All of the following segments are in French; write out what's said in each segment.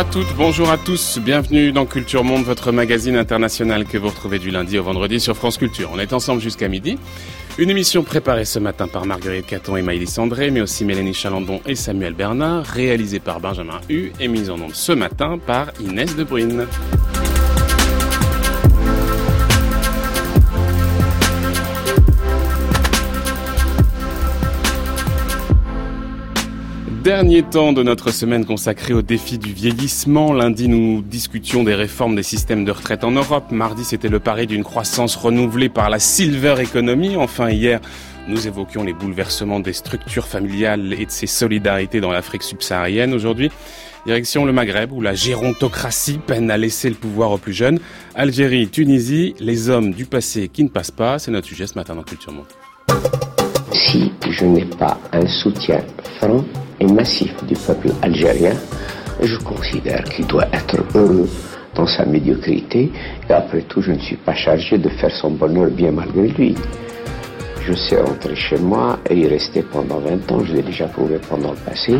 Bonjour à toutes, bonjour à tous, bienvenue dans Culture Monde, votre magazine international que vous retrouvez du lundi au vendredi sur France Culture. On est ensemble jusqu'à midi. Une émission préparée ce matin par Marguerite Caton et Maïlis André, mais aussi Mélanie Chalandon et Samuel Bernard, réalisée par Benjamin Hu et mise en onde ce matin par Inès de Dernier temps de notre semaine consacrée au défi du vieillissement. Lundi, nous discutions des réformes des systèmes de retraite en Europe. Mardi, c'était le pari d'une croissance renouvelée par la silver economy. Enfin, hier, nous évoquions les bouleversements des structures familiales et de ces solidarités dans l'Afrique subsaharienne. Aujourd'hui, direction le Maghreb où la gérontocratie peine à laisser le pouvoir aux plus jeunes. Algérie, Tunisie, les hommes du passé qui ne passent pas. C'est notre sujet ce matin dans Culture Monde. Si je n'ai pas un soutien franc massif du peuple algérien, je considère qu'il doit être heureux dans sa médiocrité et après tout je ne suis pas chargé de faire son bonheur bien malgré lui. Je sais rentrer chez moi et y rester pendant 20 ans, je l'ai déjà prouvé pendant le passé.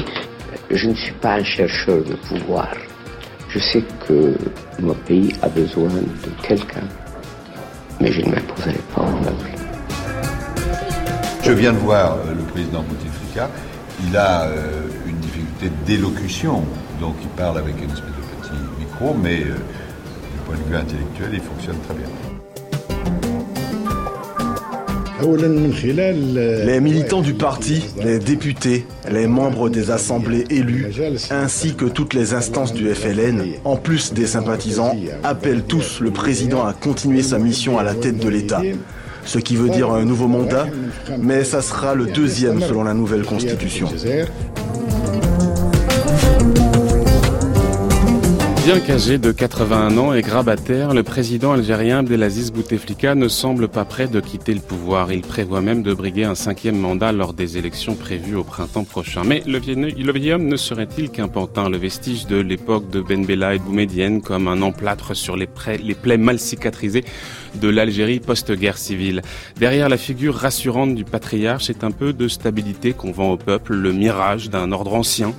Je ne suis pas un chercheur de pouvoir. Je sais que mon pays a besoin de quelqu'un, mais je ne m'imposerai pas au peuple. Je viens de voir euh, le président Bouteflika il a euh, une difficulté d'élocution, donc il parle avec une espèce de petit micro, mais euh, du point de vue intellectuel, il fonctionne très bien. Les militants du parti, les députés, les membres des assemblées élues, ainsi que toutes les instances du FLN, en plus des sympathisants, appellent tous le président à continuer sa mission à la tête de l'État ce qui veut dire un nouveau mandat, mais ça sera le deuxième selon la nouvelle constitution. Bien qu'âgé de 81 ans et grabataire, le président algérien Abdelaziz Bouteflika ne semble pas prêt de quitter le pouvoir. Il prévoit même de briguer un cinquième mandat lors des élections prévues au printemps prochain. Mais le vieil, homme ne serait-il qu'un pantin, le vestige de l'époque de Ben Bella et Boumedienne, comme un emplâtre sur les, les plaies mal cicatrisées de l'Algérie post-guerre civile. Derrière la figure rassurante du patriarche, c'est un peu de stabilité qu'on vend au peuple, le mirage d'un ordre ancien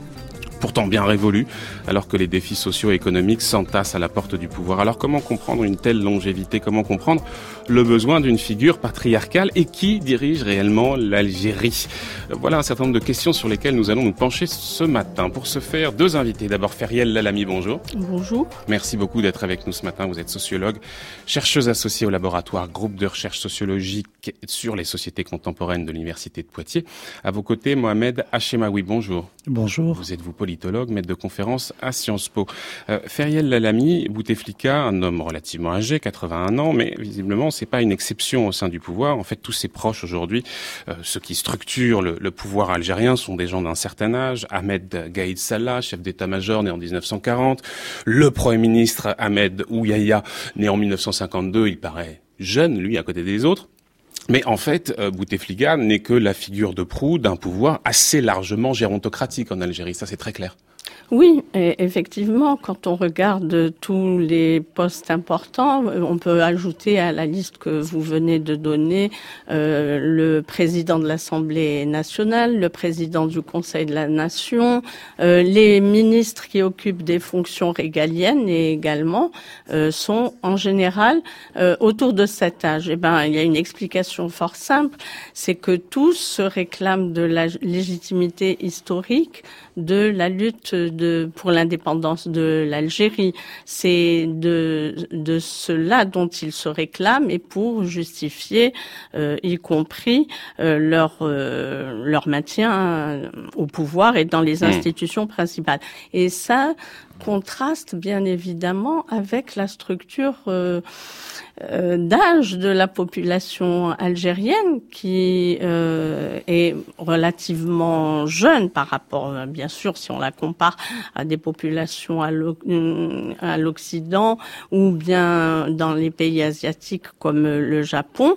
pourtant bien révolu, alors que les défis sociaux et économiques s'entassent à la porte du pouvoir. Alors comment comprendre une telle longévité? Comment comprendre le besoin d'une figure patriarcale et qui dirige réellement l'Algérie? Voilà un certain nombre de questions sur lesquelles nous allons nous pencher ce matin. Pour ce faire, deux invités. D'abord Feriel Lalami, bonjour. Bonjour. Merci beaucoup d'être avec nous ce matin. Vous êtes sociologue, chercheuse associée au laboratoire groupe de recherche sociologique sur les sociétés contemporaines de l'Université de Poitiers. À vos côtés, Mohamed Hachemaoui, bonjour. Bonjour. Vous êtes vous politologue, maître de conférence à Sciences Po. Euh, Feriel Lalami, Bouteflika, un homme relativement âgé, 81 ans, mais visiblement c'est pas une exception au sein du pouvoir. En fait, tous ses proches aujourd'hui, euh, ceux qui structurent le, pouvoir algérien, sont des gens d'un certain âge. Ahmed Gaïd Salah, chef d'état-major, né en 1940. Le premier ministre Ahmed Ouyaya, né en 1952, il paraît jeune, lui, à côté des autres. Mais en fait, euh, Bouteflika n'est que la figure de proue d'un pouvoir assez largement gérontocratique en Algérie. Ça, c'est très clair. Oui, effectivement, quand on regarde tous les postes importants, on peut ajouter à la liste que vous venez de donner euh, le président de l'Assemblée nationale, le président du Conseil de la Nation, euh, les ministres qui occupent des fonctions régaliennes et également euh, sont en général euh, autour de cet âge. Eh ben, il y a une explication fort simple, c'est que tous se réclament de la légitimité historique de la lutte de, pour l'indépendance de l'Algérie. C'est de, de cela dont ils se réclament et pour justifier, euh, y compris euh, leur, euh, leur maintien au pouvoir et dans les mmh. institutions principales. Et ça contraste bien évidemment avec la structure euh, euh, d'âge de la population algérienne qui euh, est relativement jeune par rapport, bien sûr, si on la compare à des populations à l'Occident ou bien dans les pays asiatiques comme le Japon.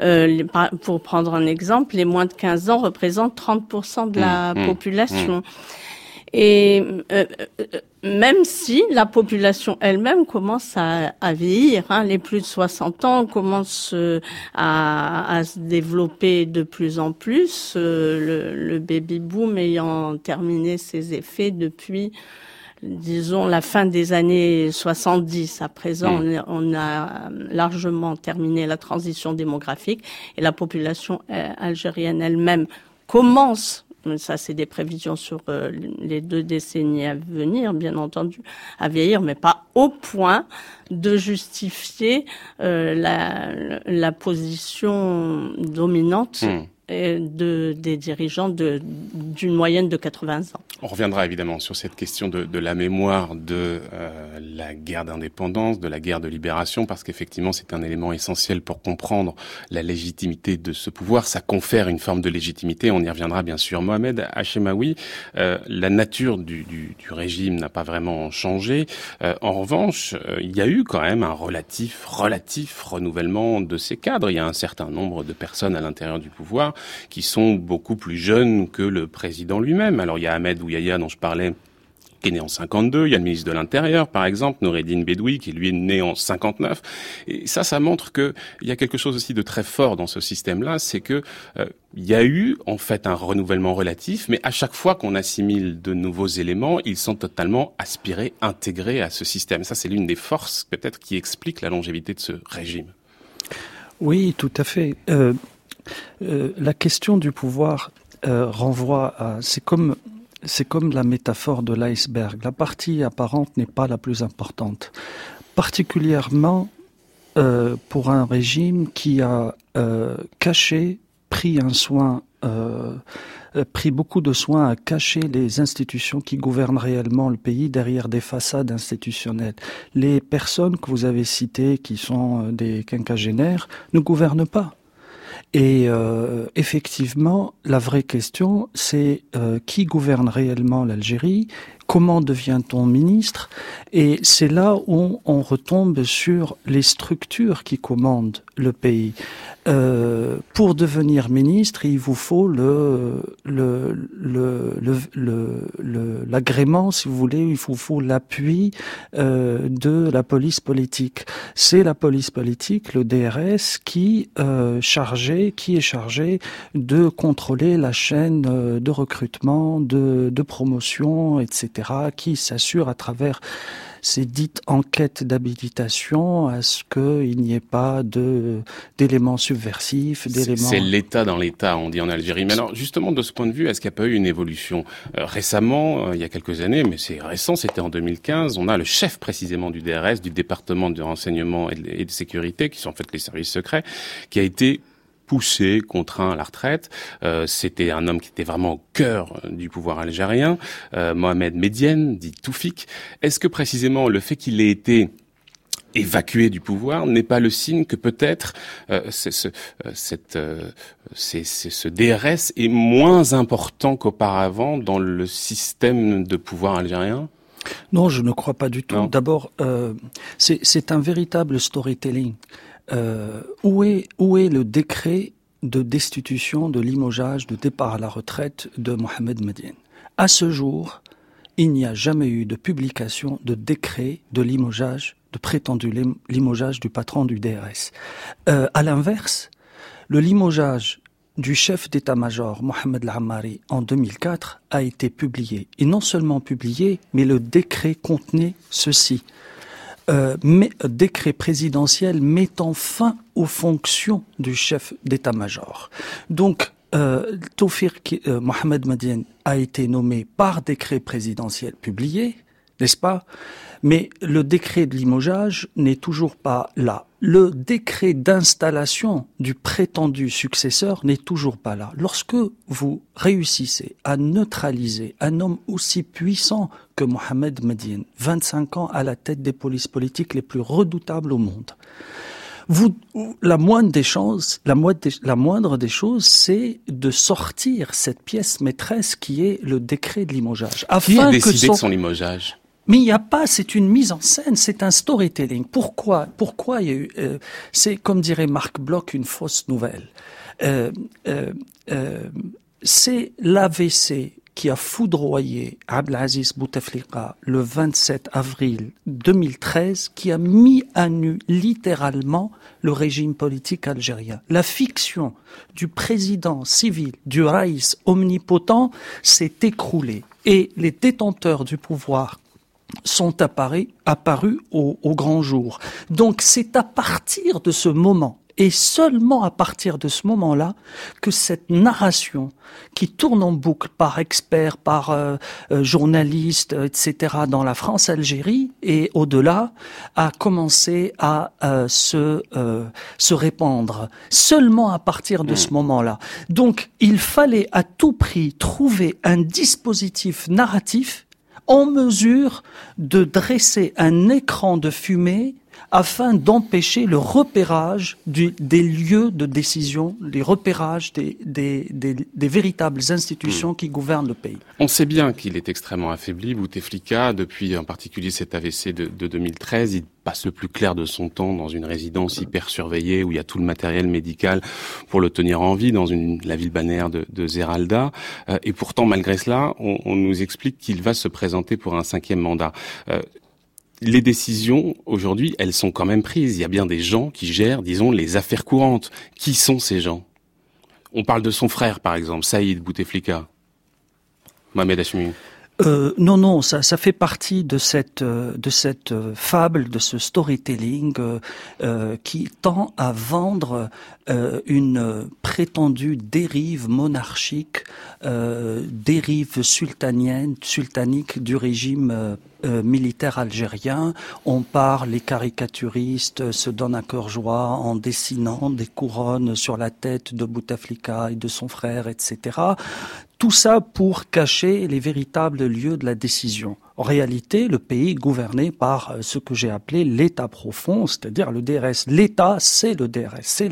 Euh, pour prendre un exemple, les moins de 15 ans représentent 30% de la mmh, mmh, population. Mmh. Et euh, euh, même si la population elle-même commence à, à vieillir, hein, les plus de 60 ans commencent euh, à, à, se développer de plus en plus, le, le baby boom ayant terminé ses effets depuis disons, la fin des années 70. À présent, mm. on, a largement terminé la transition démographique et la population euh, algérienne elle-même commence ça c'est des prévisions sur euh, les deux décennies à venir, bien entendu, à vieillir, mais pas au point de justifier euh, la, position dominante. Hmm de, des dirigeants d'une moyenne de 80 ans. On reviendra évidemment sur cette question de, de la mémoire de euh, la guerre d'indépendance, de la guerre de libération, parce qu'effectivement c'est un élément essentiel pour comprendre la légitimité de ce pouvoir. Ça confère une forme de légitimité. On y reviendra bien sûr. Mohamed Hachemaoui, euh, la nature du, du, du régime n'a pas vraiment changé. Euh, en revanche, euh, il y a eu quand même un relatif, relatif renouvellement de ses cadres. Il y a un certain nombre de personnes à l'intérieur du pouvoir qui sont beaucoup plus jeunes que le président lui-même. Alors il y a Ahmed Ouyaya dont je parlais qui est né en 52, il y a le ministre de l'Intérieur, par exemple, Noureddin Bedoui, qui lui est né en 59. Et ça, ça montre qu'il y a quelque chose aussi de très fort dans ce système-là, c'est que euh, il y a eu en fait un renouvellement relatif, mais à chaque fois qu'on assimile de nouveaux éléments, ils sont totalement aspirés, intégrés à ce système. Ça, c'est l'une des forces peut-être qui explique la longévité de ce régime. Oui, tout à fait. Euh, euh, la question du pouvoir euh, renvoie à... C'est comme, c'est comme la métaphore de l'iceberg. La partie apparente n'est pas la plus importante. Particulièrement euh, pour un régime qui a caché, pris un soin pris beaucoup de soin à cacher les institutions qui gouvernent réellement le pays derrière des façades institutionnelles. Les personnes que vous avez citées, qui sont des quinquagénaires, ne gouvernent pas. Et euh, effectivement, la vraie question, c'est euh, qui gouverne réellement l'Algérie Comment devient-on ministre Et c'est là où on retombe sur les structures qui commandent le pays. Euh, pour devenir ministre, il vous faut l'agrément, si vous voulez, il vous faut l'appui euh, de la police politique. C'est la police politique, le DRS, qui euh, chargé, qui est chargé de contrôler la chaîne euh, de recrutement, de promotion, etc., qui s'assure à travers ces dites enquêtes d'habilitation à ce qu'il n'y ait pas de d'éléments subversifs, d'éléments. C'est l'État dans l'État, on dit en Algérie. Mais alors, justement, de ce point de vue, est-ce qu'il n'y a pas eu une évolution euh, récemment, euh, il y a quelques années, mais c'est récent, c'était en 2015. On a le chef précisément du DRS, du département de renseignement et de, et de sécurité, qui sont en fait les services secrets, qui a été poussé, contraint à la retraite. Euh, c'était un homme qui était vraiment au cœur euh, du pouvoir algérien, euh, Mohamed Medienne, dit Toufik. Est-ce que précisément le fait qu'il ait été évacué du pouvoir n'est pas le signe que peut-être ce, cette, ce DRS est moins important qu'auparavant dans le système de pouvoir algérien? Non, je ne crois pas du tout. D'abord, c'est un véritable storytelling. Euh, où, est, où est le décret de destitution, de limogeage, de départ à la retraite de Mohamed Medine? À ce jour, il n'y a jamais eu de publication de décret de limogeage, de prétendu limogeage du patron du DRS. Euh, à l'inverse, le limogeage du chef d'état-major Mohamed Al-Ammari en 2004 a été publié. Et non seulement publié, mais le décret contenait ceci euh, décret présidentiel mettant fin aux fonctions du chef d'état-major. Donc, euh, euh Mohamed Madien a été nommé par décret présidentiel publié, n'est-ce pas? Mais le décret de limogeage n'est toujours pas là. Le décret d'installation du prétendu successeur n'est toujours pas là. Lorsque vous réussissez à neutraliser un homme aussi puissant que Mohamed Medine, 25 ans à la tête des polices politiques les plus redoutables au monde, vous, la moindre des choses, la moindre des, la moindre des choses, c'est de sortir cette pièce maîtresse qui est le décret de limogeage. Afin qui a décidé de son limogeage? Mais il n'y a pas, c'est une mise en scène, c'est un storytelling. Pourquoi Pourquoi il y a eu euh, C'est comme dirait Marc Bloch une fausse nouvelle. Euh, euh, euh c'est l'AVC qui a foudroyé Abdelaziz Bouteflika le 27 avril 2013, qui a mis à nu littéralement le régime politique algérien. La fiction du président civil, du raïs omnipotent, s'est écroulée et les détenteurs du pouvoir sont apparus, apparus au, au grand jour. Donc c'est à partir de ce moment et seulement à partir de ce moment-là que cette narration qui tourne en boucle par experts, par euh, euh, journalistes, etc. dans la France-Algérie et au-delà a commencé à euh, se se répandre. Seulement à partir de ce hmm. moment-là. Donc il fallait à tout prix trouver un dispositif narratif en mesure de dresser un écran de fumée afin d'empêcher le repérage des lieux de décision, les repérages des, véritables institutions hmm. qui gouvernent le pays. On sait bien qu'il est extrêmement affaibli, Bouteflika, depuis en particulier cet AVC de, 2013. Il passe le plus clair de son temps dans une résidence hyper surveillée où il y a tout le matériel médical pour le tenir en vie dans une, la ville balnéaire de, Zeralda. Euh, et pourtant, malgré cela, on, nous explique qu'il va se présenter pour un cinquième mandat. Euh, les décisions aujourd'hui, elles sont quand même prises. Il y a bien des gens qui gèrent, disons, les affaires courantes. Qui sont ces gens? On parle de son frère, par exemple, Saïd Bouteflika, Mohamed Hashmi. Euh, non, non, ça, ça fait partie de cette euh, de cette euh, fable, de ce storytelling qui tend à vendre une prétendue dérive monarchique, dérive sultanienne, sultanique du régime militaire algérien. On parle, les caricaturistes se donnent un cœur joie en dessinant des couronnes sur la tête de Bouteflika et de son frère, etc. Tout ça pour cacher les véritables lieux de la décision. En réalité, le pays est gouverné par euh, ce que j'ai appelé l'État profond, c'est-à-dire le DRS. L'État, c'est le DRS. C'est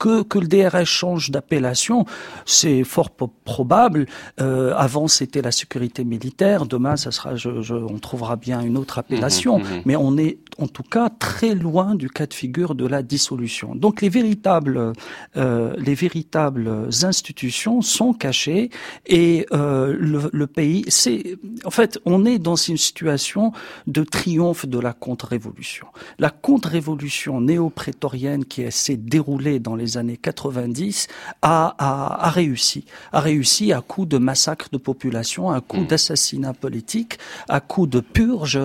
que, que le DRS change d'appellation, c'est fort probable. Euh, avant, c'était la sécurité militaire. Demain, ça sera, je, je, on trouvera bien une autre appellation. Mmh, mmh, mmh. Mais on est, en tout cas, très loin du cas de figure de la dissolution. Donc, les véritables, euh, les véritables institutions sont cachées et euh, le, le pays, c'est, en fait, on est dans une situation de triomphe de la contre-révolution. La contre-révolution néo-prétorienne qui s'est déroulée dans les années 90 a, a, a, réussi. A réussi à coup de massacres de population, à coup mmh. d'assassinats politiques, à coup de purges.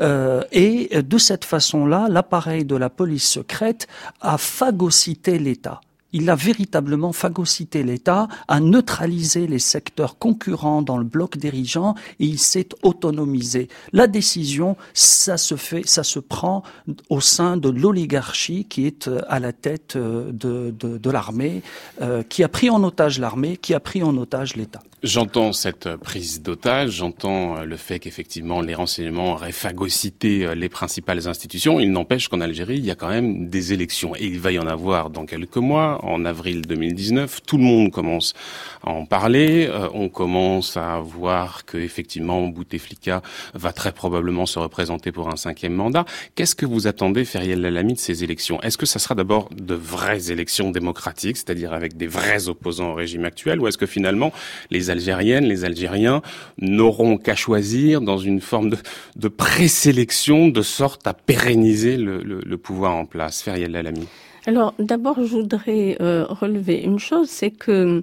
Euh, et de cette façon-là, l'appareil de la police secrète a phagocyté l'État il a véritablement phagocyté l'État, a neutralisé les secteurs concurrents dans le bloc dirigeant et il s'est autonomisé. La décision, ça se fait, ça se prend au sein de l'oligarchie qui est euh, à la tête euh, de, de, l'armée, euh, qui a pris en otage l'armée, qui a pris en otage l'État. J'entends cette prise d'otage, j'entends le fait qu'effectivement les renseignements auraient phagocyté les principales institutions. Il n'empêche qu'en Algérie, il y a quand même des élections et il va y en avoir dans quelques mois en avril 2019. Tout le monde commence à en parler. Euh, on commence à voir que effectivement Bouteflika va très probablement se représenter pour un cinquième mandat. Qu'est-ce que vous attendez, Feriel Lalami, de ces élections? Est-ce que ça sera d'abord de vraies élections démocratiques, c'est-à-dire avec des vrais opposants au régime actuel, ou est-ce que finalement les Algériennes, les Algériens n'auront qu'à choisir dans une forme de, de présélection de sorte à pérenniser le, pouvoir en place? Feriel Lalami alors d'abord, je voudrais euh, relever une chose, c'est que,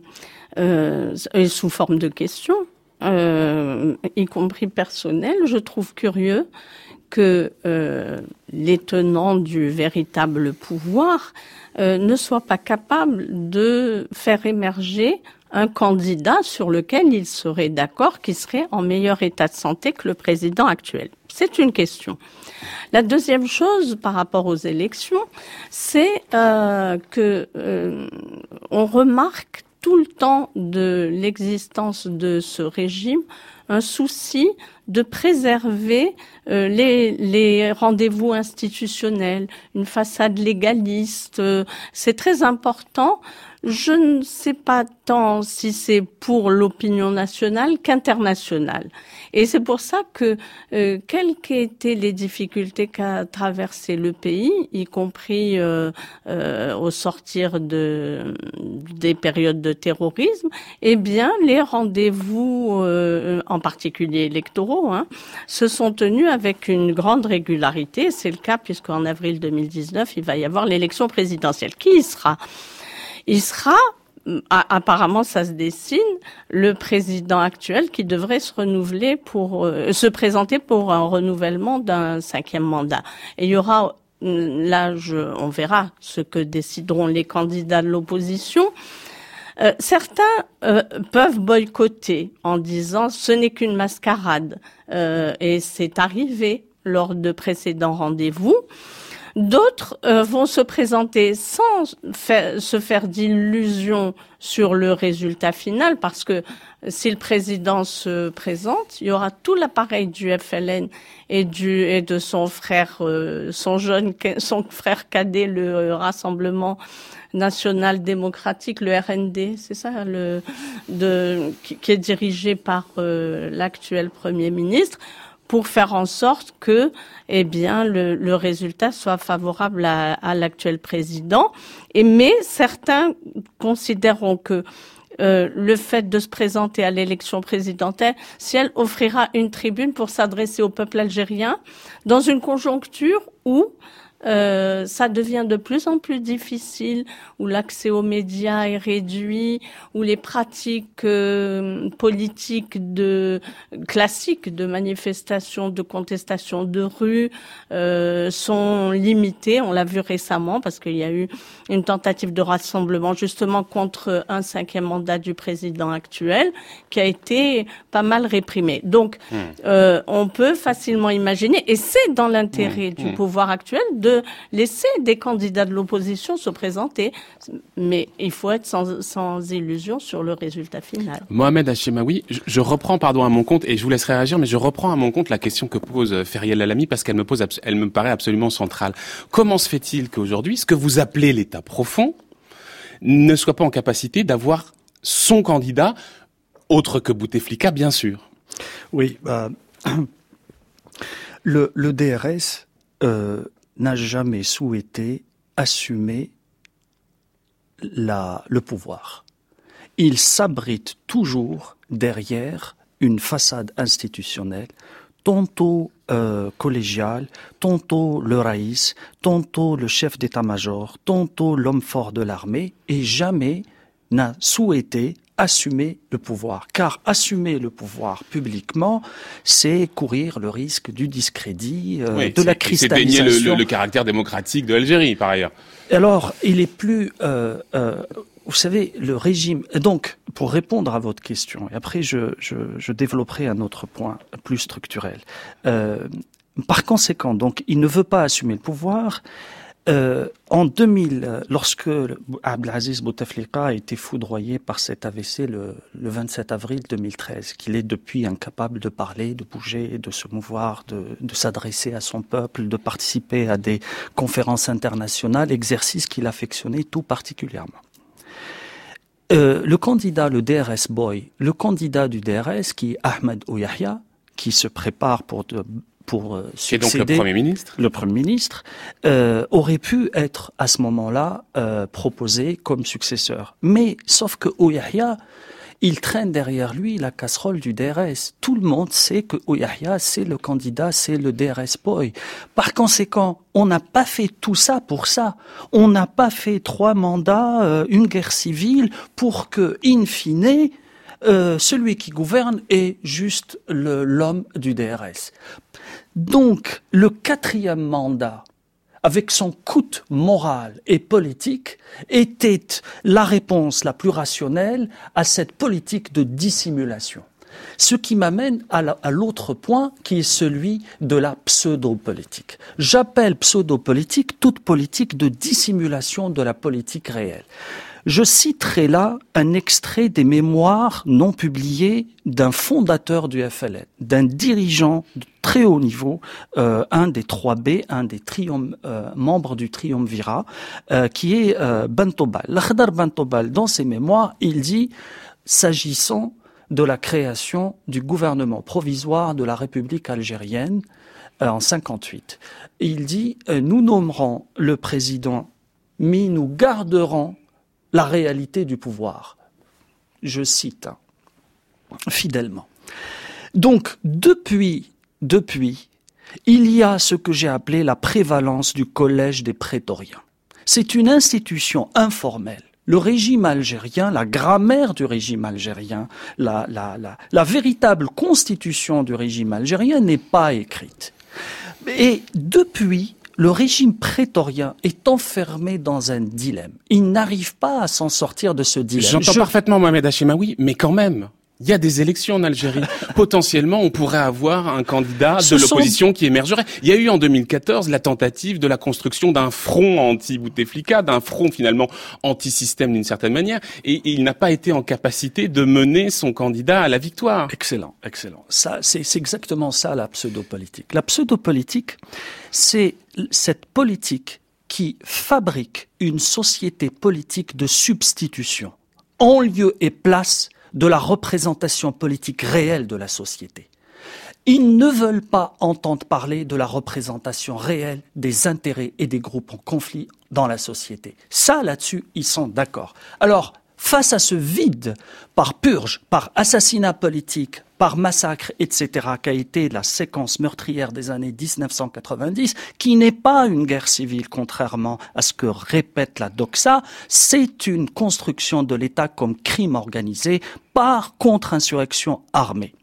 euh, sous forme de question, euh, y compris personnelle, je trouve curieux que euh, les tenants du véritable pouvoir ne soient pas capables de faire émerger un candidat sur lequel ils seraient d'accord, qui serait en meilleur état de santé que le président actuel. C'est une question. La deuxième chose par rapport aux élections, c'est euh, que euh, on remarque tout le temps de l'existence de ce régime un souci de préserver euh, les, les rendez-vous institutionnels, une façade légaliste. Euh, c'est très important je ne sais pas tant si c'est pour l'opinion nationale qu'internationale. Et c'est pour ça que, euh, quelles qu'aient été les difficultés qu'a traversé le pays, y compris euh, euh, au sortir de, des périodes de terrorisme, eh bien, les rendez-vous, euh, en particulier électoraux, hein, se sont tenus avec une grande régularité. C'est le cas puisqu'en avril 2019, il va y avoir l'élection présidentielle. Qui y sera? Il sera apparemment, ça se dessine. Le président actuel qui devrait se renouveler pour euh, se présenter pour un renouvellement d'un cinquième mandat. Et il y aura là, on verra ce que décideront les candidats de l'opposition. Euh, certains euh, peuvent boycotter en disant ce n'est qu'une mascarade et c'est arrivé lors de précédents rendez-vous. D'autres euh, vont se présenter sans se faire d'illusions sur le résultat final, parce que si le président se présente, il y aura tout l'appareil du FLN et de son frère, euh, son jeune, son frère cadet, le euh, Rassemblement national démocratique, le RND, c'est ça, qui, est dirigé par l'actuel premier ministre pour faire en sorte que, eh bien, le, résultat soit favorable à, l'actuel président. Mais certains considéreront que euh, le fait de se présenter à l'élection présidentielle, si elle offrira une tribune pour s'adresser au peuple algérien dans une conjoncture où euh, ça devient de plus en plus difficile, où l'accès aux médias est réduit, où les pratiques euh, politiques de classiques de manifestation, de contestation de rue euh, sont limitées. On l'a vu récemment parce qu'il y a eu une tentative de rassemblement justement contre un cinquième mandat du président actuel qui a été pas mal réprimé. Donc, euh, on peut facilement imaginer, et c'est dans l'intérêt hmm. du hmm. pouvoir actuel de laisser des candidats de l'opposition se présenter, mais il faut être sans, sans illusion sur le résultat final. Mohamed Hachemaoui, je, reprends pardon à mon compte et je vous laisserai réagir, mais je reprends à mon compte la question que pose euh, Feriel Alami parce qu'elle me pose, elle me paraît absolument centrale. Comment se fait-il qu'aujourd'hui, ce que vous appelez l'État profond ne soit pas en capacité d'avoir son candidat, autre que Bouteflika, bien sûr? Oui, bah, le, le DRS euh, n'a jamais souhaité assumer la, le pouvoir. Il s'abrite toujours derrière une façade institutionnelle, tantôt euh, collégiale, tantôt le raïs, tantôt le chef d'état-major, tantôt l'homme fort de l'armée, et jamais n'a souhaité assumer le pouvoir. Car assumer le pouvoir publiquement, c'est courir le risque du discrédit, euh, de la cristallisation. C'est le, le, caractère démocratique de l'Algérie, par ailleurs. Alors, il est plus... Euh, euh, vous savez, le régime... Donc, pour répondre à votre question, et après je, je, je développerai un autre point plus structurel. par conséquent, donc, il ne veut pas assumer le pouvoir. Euh, en 2000, lorsque Abdelaziz Bouteflika a été foudroyé par cet AVC le, 27 avril 2013, qu'il est depuis incapable de parler, de bouger, de se mouvoir, de, s'adresser à son peuple, de participer à des conférences internationales, exercice qu'il affectionnait tout particulièrement. Euh, le candidat, le DRS Boy, le candidat du DRS, qui est Ahmed Ouyahia, qui se prépare pour de pour euh, succéder. donc le Premier ministre Le Premier ministre euh, aurait pu être à ce moment-là euh, proposé comme successeur. Mais sauf que Ouyahia, il traîne derrière lui la casserole du DRS. Tout le monde sait que Ouyahia, c'est le candidat, c'est le DRS boy. Par conséquent, on n'a pas fait tout ça pour ça. On n'a pas fait trois mandats, euh, une guerre civile, pour que, in fine, euh, celui qui gouverne est juste l'homme du DRS. Donc, le quatrième mandat, avec son coût moral et politique, était la réponse la plus rationnelle à cette politique de dissimulation. Ce qui m'amène à l'autre point qui est celui de la pseudo-politique. J'appelle pseudo-politique toute politique de dissimulation de la politique réelle. Je citerai là un extrait des mémoires non publiées d'un fondateur du FLN, d'un dirigeant de très haut niveau, euh, un des 3B, un des euh, membres du triumvirat, euh, qui est Bantobal. L'Akhdar Bantobal, dans ses mémoires, il dit, s'agissant de la création du gouvernement provisoire de la République algérienne en 58. Il dit, nous nommerons le président, mais nous garderons la réalité du pouvoir. Je cite hein, fidèlement. Donc, depuis, depuis, il y a ce que j'ai appelé la prévalence du collège des prétoriens. C'est une institution informelle le régime algérien, la grammaire du régime algérien, la, la, la, la véritable constitution du régime algérien n'est pas écrite. Et depuis, le régime prétorien est enfermé dans un dilemme. Il n'arrive pas à s'en sortir de ce dilemme. J'entends parfaitement Mohamed Hachimaoui, mais quand même, il y a des élections en Algérie. Potentiellement, on pourrait avoir un candidat de l'opposition qui émergerait. Il y a eu en 2014 la tentative de la construction d'un front anti-Bouteflika, d'un front finalement anti-système d'une certaine manière, et il n'a pas été en capacité de mener son candidat à la victoire. Excellent, excellent. Ça, c'est exactement ça la pseudo-politique. La pseudo-politique, c'est cette politique qui fabrique une société politique de substitution en lieu et place de la représentation politique réelle de la société. Ils ne veulent pas entendre parler de la représentation réelle des intérêts et des groupes en conflit dans la société. Ça, là-dessus, ils sont d'accord. Alors, face à ce vide, par purge, par assassinat politique, par massacre, etc., qu'a été la séquence meurtrière des années 1990, qui n'est pas une guerre civile, contrairement à ce que répète la doxa, c'est une construction de l'État comme crime organisé par contre-insurrection armée.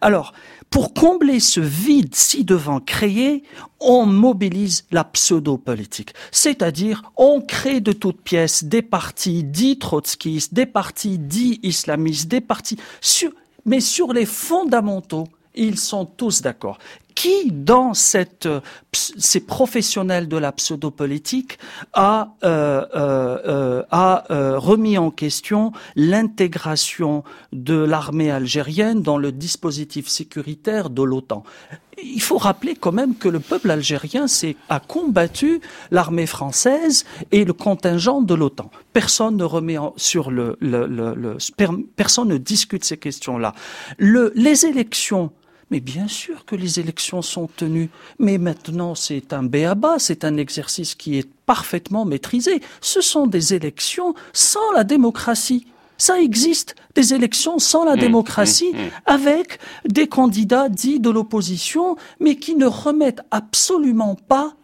Alors, pour combler ce vide si devant créé, on mobilise la pseudo-politique. C'est-à-dire, on crée de toutes pièces des partis dits trotskistes, des partis dits islamistes, des partis sur, mais sur les fondamentaux, ils sont tous d'accord. Qui, dans cette, ces professionnels de la pseudo-politique, a, euh, euh, euh a euh, remis en question l'intégration de l'armée algérienne dans le dispositif sécuritaire de l'OTAN? Il faut rappeler quand même que le peuple algérien a combattu l'armée française et le contingent de l'OTAN. Personne ne remet sur le, le, le, personne ne discute ces questions-là. Le, les élections mais bien sûr que les élections sont tenues. Mais maintenant, c'est un béaba, c'est un exercice qui est parfaitement maîtrisé. Ce sont des élections sans la démocratie. Ça existe, des élections sans la mmh, démocratie, mmh, mmh. avec des candidats dits de l'opposition, mais qui ne remettent absolument pas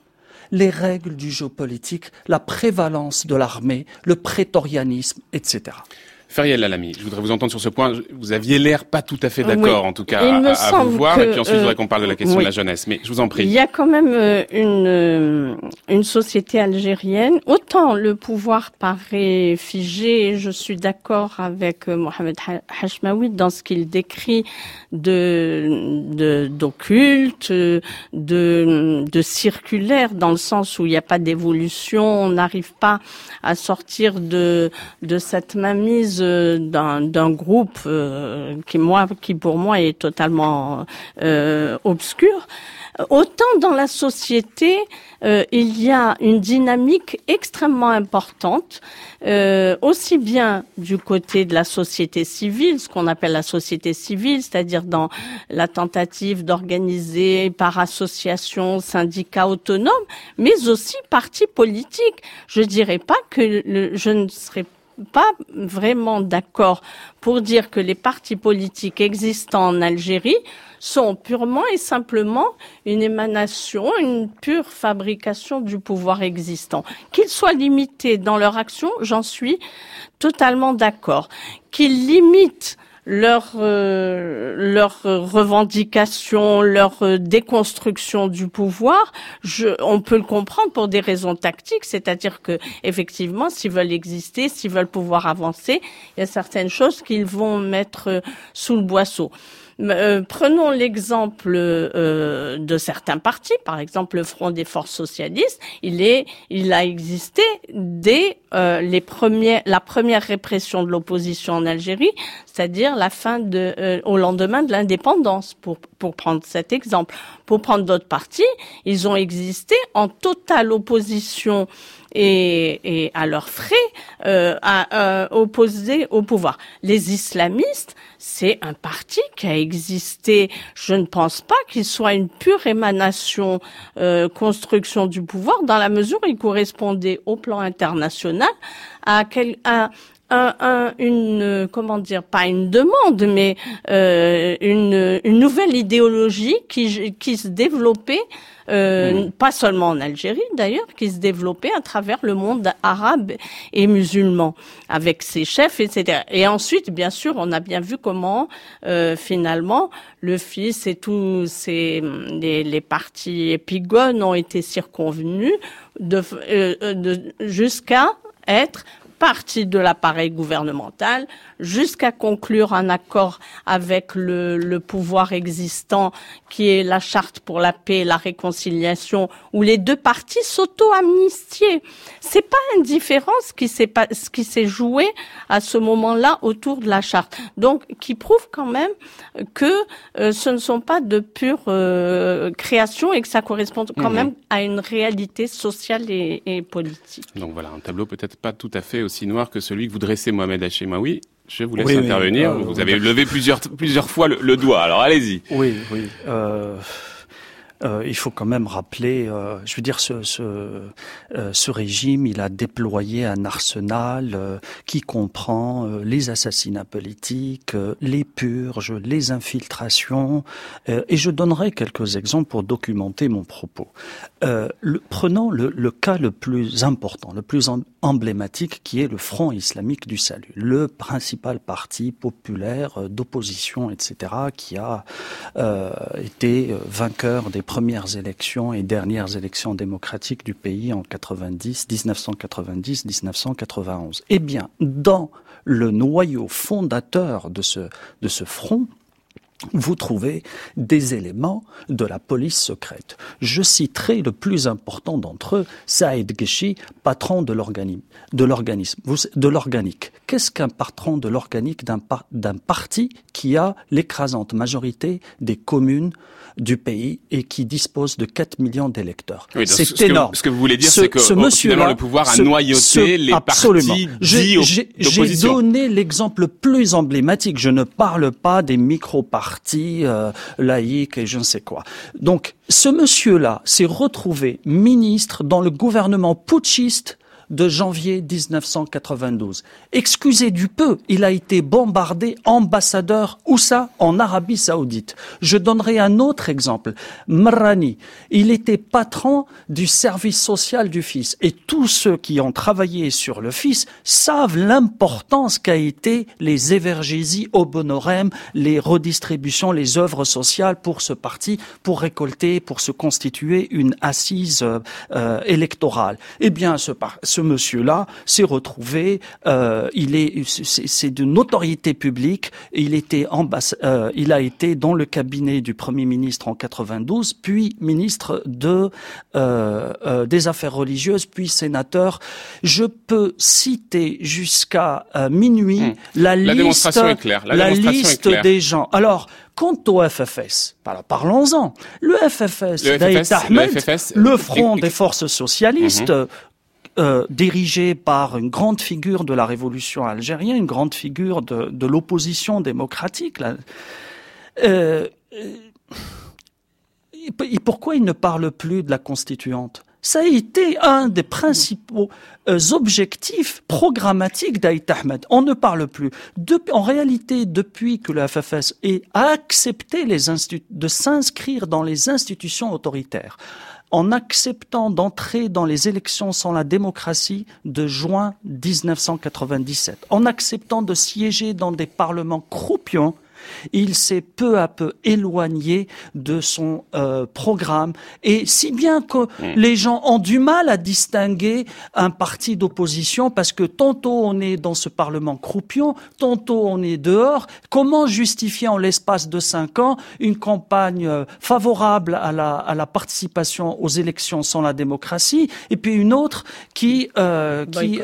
les règles du jeu politique, la prévalence de l'armée, le prétorianisme, etc. Feriel Lalami, je voudrais vous entendre sur ce point. Vous aviez l'air pas tout à fait d'accord, en tout cas, à, vous voir. et puis ensuite, je voudrais qu'on parle de la question de la jeunesse. Mais je vous en prie. Il y a quand même euh, une, euh, une société algérienne. Autant le pouvoir paraît figé, je suis d'accord avec euh, Mohamed Hashmaoui dans ce qu'il décrit de d'occulte, de, de, de circulaire, dans le sens où il n'y a pas d'évolution, on n'arrive pas à sortir de, de cette mainmise d'un groupe euh, qui moi qui pour moi est totalement euh, obscur autant dans la société, euh, il y a une dynamique extrêmement importante, euh, aussi bien du côté de la société civile, ce qu'on appelle la société civile, c'est-à-dire dans la tentative d'organiser par association, syndicats autonomes, mais aussi partis politiques. Je dirais pas que je ne serais pas vraiment d'accord pour dire que les partis politiques existants en Algérie sont purement et simplement une émanation, une pure fabrication du pouvoir existant. Qu'ils soient limités dans leur action, j'en suis totalement d'accord. Qu'ils limitent leur euh, leur revendication, leur euh, déconstruction du pouvoir, je, on peut le comprendre pour des raisons tactiques, c'est-à-dire que effectivement, s'ils veulent exister, s'ils veulent pouvoir avancer, il y a certaines choses qu'ils vont mettre euh, sous le boisseau. Euh, prenons l'exemple euh, de certains partis, par exemple le Front des Forces Socialistes. Il est, il a existé dès euh, les premiers, la première répression de l'opposition en Algérie, c'est-à-dire la fin de, au lendemain de l'indépendance, pour pour prendre cet exemple. Pour prendre d'autres partis, ils ont existé en totale opposition et, et à leurs frais euh, à, euh, opposer au pouvoir. Les islamistes, c'est un parti qui a existé. Je ne pense pas qu'il soit une pure émanation euh, construction du pouvoir, dans la mesure où il correspondait au plan international à, quel, à un, une comment dire pas une demande mais euh, une, une nouvelle idéologie qui qui se développait euh, pas seulement en Algérie d'ailleurs, qui se développait à travers le monde arabe et musulman, avec ses chefs, etc. Et ensuite, bien sûr, on a bien vu comment euh, finalement le fils et tous ces les, les partis épigones ont été circonvenus de, euh, de jusqu'à être partie de l'appareil gouvernemental jusqu'à conclure un accord avec le, le, pouvoir existant qui est la charte pour la paix et la réconciliation où les deux parties s'auto-amnistiaient. C'est pas indifférent ce qui s'est ce qui s'est joué à ce moment-là autour de la charte. Donc qui prouve quand même que euh, ce ne sont pas de pure euh, création et que ça correspond quand mmh. même à une réalité sociale et, et politique. Donc voilà, un tableau peut-être pas tout à fait aussi noir que celui que vous dressez Mohamed Hachemaoui. Je vous laisse intervenir. Euh, vous avez levé plusieurs, plusieurs fois le, le doigt, alors allez-y. Oui, oui. Euh... Euh, il faut quand même rappeler, euh, je veux dire, ce, ce, euh, ce, régime, il a déployé un arsenal euh, qui comprend euh, les assassinats politiques, les purges, les infiltrations, et je donnerai quelques exemples pour documenter mon propos. Le, prenons le, le, cas le plus important, le plus emblématique, qui est le Front islamique du salut, le principal parti populaire d'opposition, etc., qui a été vainqueur des premières élections et dernières élections démocratiques du pays en 90, 1990, 1991. Eh bien, dans le noyau fondateur de ce, front, vous trouvez des éléments de la police secrète. Je citerai le plus important d'entre eux, Saïd Geshi, patron de l'organisme, de l'organique. Qu'est-ce qu'un patron de l'organique d'un parti qui a l'écrasante majorité des communes du pays et qui dispose de 4 millions d'électeurs. c'est énorme. ce que vous voulez dire, c'est que ce monsieur le pouvoir a noyauté les absolument. partis J'ai donné l'exemple le plus emblématique. Je ne parle pas des micro-partis euh, laïcs et je ne sais quoi. Donc, ce monsieur-là s'est retrouvé ministre dans le gouvernement putschiste de janvier 1992. Excusez du peu, il a été bombardé ambassadeur où ça En Arabie Saoudite. Je donnerai un autre exemple. Mrani, il était patron du service social du fils et tous ceux qui ont travaillé sur le fils savent l'importance qu'a été les evergésies au bonorem, les redistributions, les œuvres sociales pour ce parti, pour récolter, pour se constituer une assise euh, électorale. Eh bien, ce, ce ce monsieur-là s'est retrouvé, euh, il est, c'est de notoriété publique. Il était euh, il a été dans le cabinet du premier ministre en 92, puis ministre de euh, des affaires religieuses, puis sénateur. Je peux citer jusqu'à minuit hmm. la, liste, la, liste des gens. Alors Quant au FFS, parlons-en. Le FFS, le, le, Front des forces socialistes. Euh, dirigé par une grande figure de la révolution algérienne, une grande figure de, l'opposition démocratique. Euh, et pourquoi il ne parle plus de la constituante? Ça a été un des principaux euh, objectifs programmatiques d'Aït Ahmed. On ne parle plus. en réalité, depuis que le FFS a accepté de s'inscrire dans les institutions autoritaires, en acceptant d'entrer dans les élections sans la démocratie de juin 1997, en acceptant de siéger dans des parlements croupions il s'est peu à peu éloigné de son euh, programme. Et si bien que mm. les gens ont du mal à distinguer un parti d'opposition parce que tantôt on est dans ce Parlement croupion, tantôt on est dehors. Comment justifier en l'espace de cinq ans une campagne euh, favorable à la, à la participation aux élections sans la démocratie et puis une autre qui, euh, qui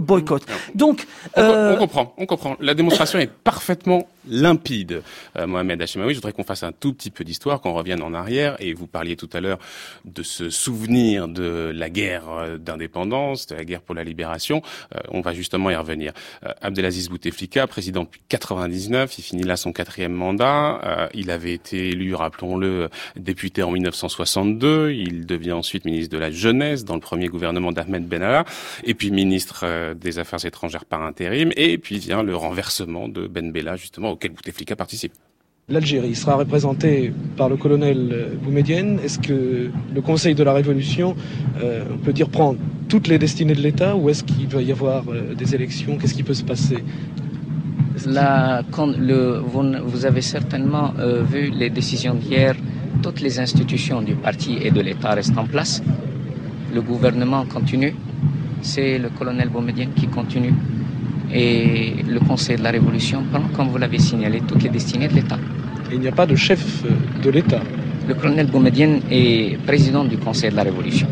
boycotte. Donc, on, on comprend, on comprend. La démonstration est parfaitement limpide rapide, Mohamed Hachemaoui. Je voudrais qu'on fasse un tout petit peu d'histoire, qu'on revienne en arrière. Et vous parliez tout à l'heure de ce souvenir de la guerre d'indépendance, de la guerre pour la libération. on va justement y revenir. Abdelaziz Bouteflika, président depuis 99, il finit là son quatrième mandat. il avait été élu, rappelons-le, député en 1962. Il devient ensuite ministre de la Jeunesse dans le premier gouvernement d'Ahmed Ben Allah, et puis ministre euh, des Affaires étrangères par intérim, et puis vient le renversement de Ben Bella, justement, auquel Bouteflika participe. L'Algérie sera représentée par le colonel Boumedienne. Est-ce que le Conseil de la Révolution, euh, on peut dire, prend toutes les destinées de l'État ou est-ce qu'il va y avoir euh, des élections? Qu'est-ce qui peut se passer? La, le, vous, avez certainement vu les décisions d'hier. Toutes les institutions du parti et de l'État restent en place le gouvernement continue, c'est le colonel Boumediene qui continue. Et le Conseil de la Révolution prend, comme vous l'avez signalé, toutes les destinées de l'État. Il n'y a pas de chef de l'État. Le colonel Boumediene est président du Conseil de la Révolution.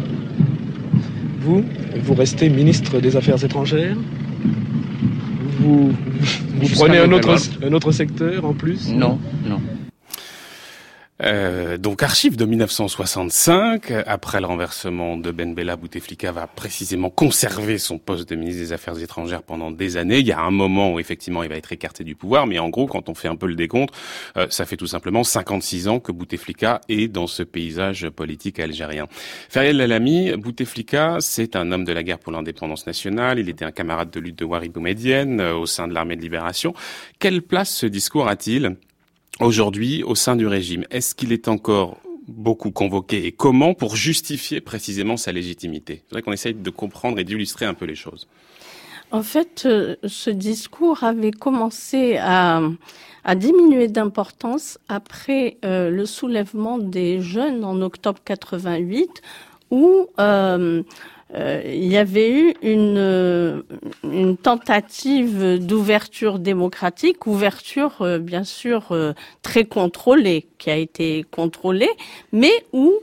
Vous, vous restez ministre des Affaires étrangères Vous, vous prenez un autre, un autre secteur en plus Non, non. Euh, donc archive de 1965, après le renversement de Ben Bella, Bouteflika va précisément conserver son poste de ministre des Affaires étrangères pendant des années. Il y a un moment où effectivement il va être écarté du pouvoir, mais en gros quand on fait un peu le décompte, euh, ça fait tout simplement 56 ans que Bouteflika est dans ce paysage politique algérien. Feriel Lalami, Bouteflika, c'est un homme de la guerre pour l'indépendance nationale, il était un camarade de lutte de Wari Boumedienne euh, au sein de l'armée de libération. Quelle place ce discours a-t-il? Aujourd'hui au sein du régime Est-ce qu'il est encore beaucoup convoqué et comment pour justifier précisément sa légitimité? Je voudrais qu'on essaye de comprendre et d'illustrer un peu les choses. En fait, euh, ce discours avait commencé à, à diminuer d'importance après euh, le soulèvement des jeunes en octobre 88, où euh, euh, il y avait eu une, euh, une tentative d'ouverture démocratique, ouverture euh, bien sûr très contrôlée, qui a été contrôlée, mais où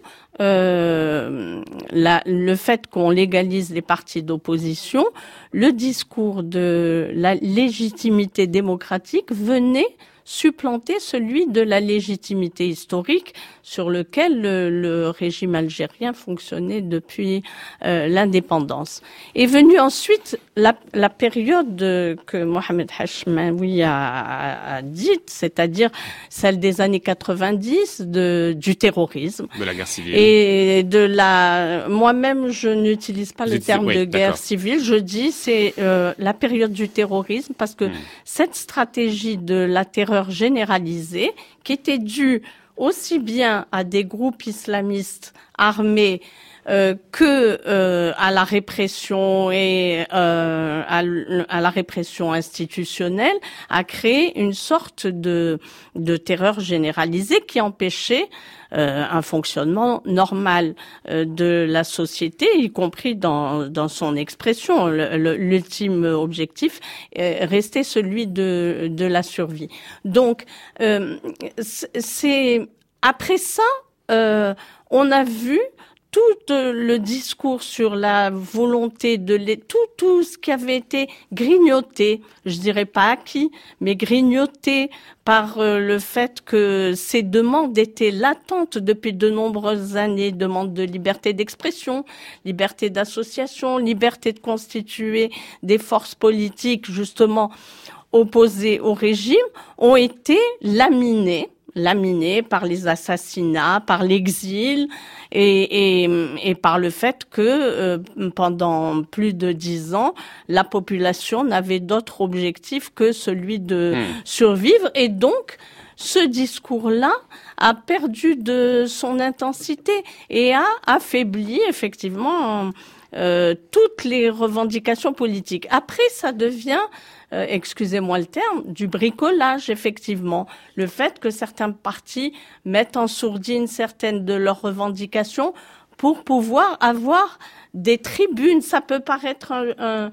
euh, la, le fait qu'on légalise les partis d'opposition, le discours de la légitimité démocratique venait supplanter celui de la légitimité historique sur lequel le, régime algérien fonctionnait depuis euh, l'indépendance. Est venue ensuite la, la, période que Mohamed Hashmaoui a, a dite, c'est-à-dire celle des années 90 de, du terrorisme. De la guerre civile. Et de la... Moi-même, je n'utilise pas le terme de guerre civile, je dis c'est euh, la période du terrorisme parce que hmm. cette stratégie de la terreur généralisée qui était due aussi bien à des groupes islamistes armés euh, que euh, à la répression et euh, à, la répression institutionnelle a créé une sorte de, de terreur généralisée qui empêchait euh, un fonctionnement normal euh, de la société, y compris dans, dans son expression. L'ultime objectif restait celui de, de la survie. Donc, c'est après ça, on a vu tout le discours sur la volonté de les, tout, tout ce qui avait été grignoté, je dirais pas acquis, mais grignoté par euh, le fait que ces demandes étaient latentes depuis de nombreuses années, demandes de liberté d'expression, liberté d'association, liberté de constituer des forces politiques justement opposées au régime, ont été laminées laminé par les assassinats, par l'exil et, et, et, par le fait que euh, pendant plus de dix ans, la population n'avait d'autre objectif que celui de hmm. survivre et donc ce discours-là a perdu de son intensité et a affaibli effectivement euh, toutes les revendications politiques. Après, ça devient euh, excusez-moi le terme, du bricolage, effectivement. Le fait que certains partis mettent en sourdine certaines de leurs revendications pour pouvoir avoir des tribunes. Ça peut paraître un,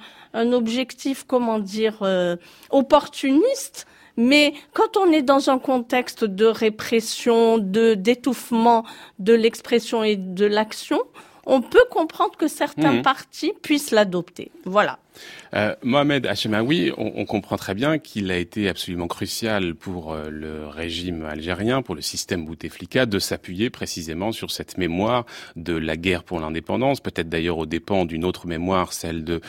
objectif, comment dire, euh, opportuniste, mais quand on est dans un contexte de répression, de d'étouffement de l'expression et de l'action, on peut comprendre que certains mmh. partis puissent l'adopter. Voilà. Euh, Mohamed Hachemaoui, on, comprend très bien qu'il a été absolument crucial pour euh, le régime algérien, pour le système Bouteflika, de s'appuyer précisément sur cette mémoire de la guerre pour l'indépendance, peut-être d'ailleurs au dépens d'une autre mémoire, celle de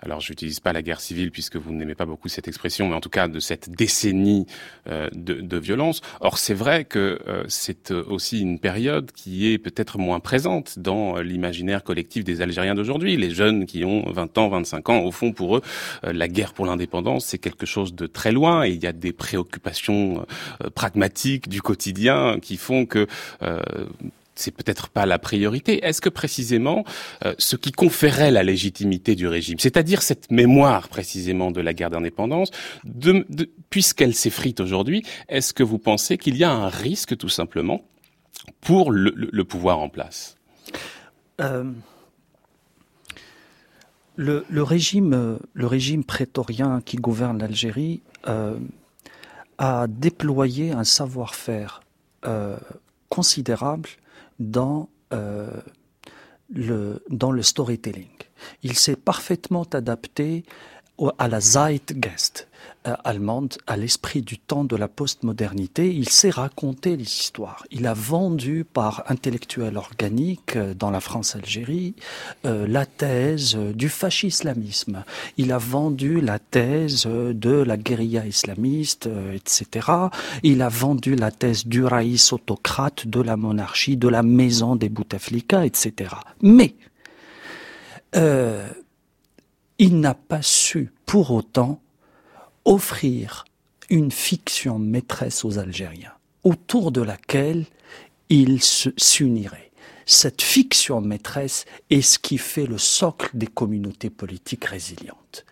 alors j'utilise pas la guerre civile puisque vous n'aimez pas beaucoup cette expression, mais en tout cas de cette décennie euh, de, violence. Or c'est vrai que c'est aussi une période qui est peut-être moins présente dans l'imaginaire collectif des Algériens d'aujourd'hui. Les jeunes qui ont 20 ans, 25 ans, au fond pour eux, la guerre pour l'indépendance c'est quelque chose de très loin il y a des préoccupations pragmatiques du quotidien qui font que c'est peut-être pas la priorité. Est-ce que précisément euh, ce qui conférait la légitimité du régime, c'est-à-dire cette mémoire précisément de la guerre d'indépendance, puisqu'elle s'effrite aujourd'hui, est-ce que vous pensez qu'il y a un risque tout simplement pour le, pouvoir en place? Euh, le, régime, le régime prétorien qui gouverne l'Algérie euh, a déployé un savoir-faire considérable dans, euh, le, dans le storytelling. Il s'est parfaitement adapté à la Zeitgeist, euh, allemande à l'esprit du temps de la postmodernité. Il sait raconter les histoires. Il a vendu par intellectuel organique euh, dans la France-Algérie euh, la thèse du fascisme. Il a vendu la thèse de la guérilla islamiste, etc. Il a vendu la thèse du raïs autocrate, de la monarchie, de la maison des Bouteflika, etc. Mais il n'a pas su pour autant offrir une fiction maîtresse aux Algériens, autour de laquelle ils s'uniraient. Cette fiction maîtresse est ce qui fait le socle des communautés politiques résilientes.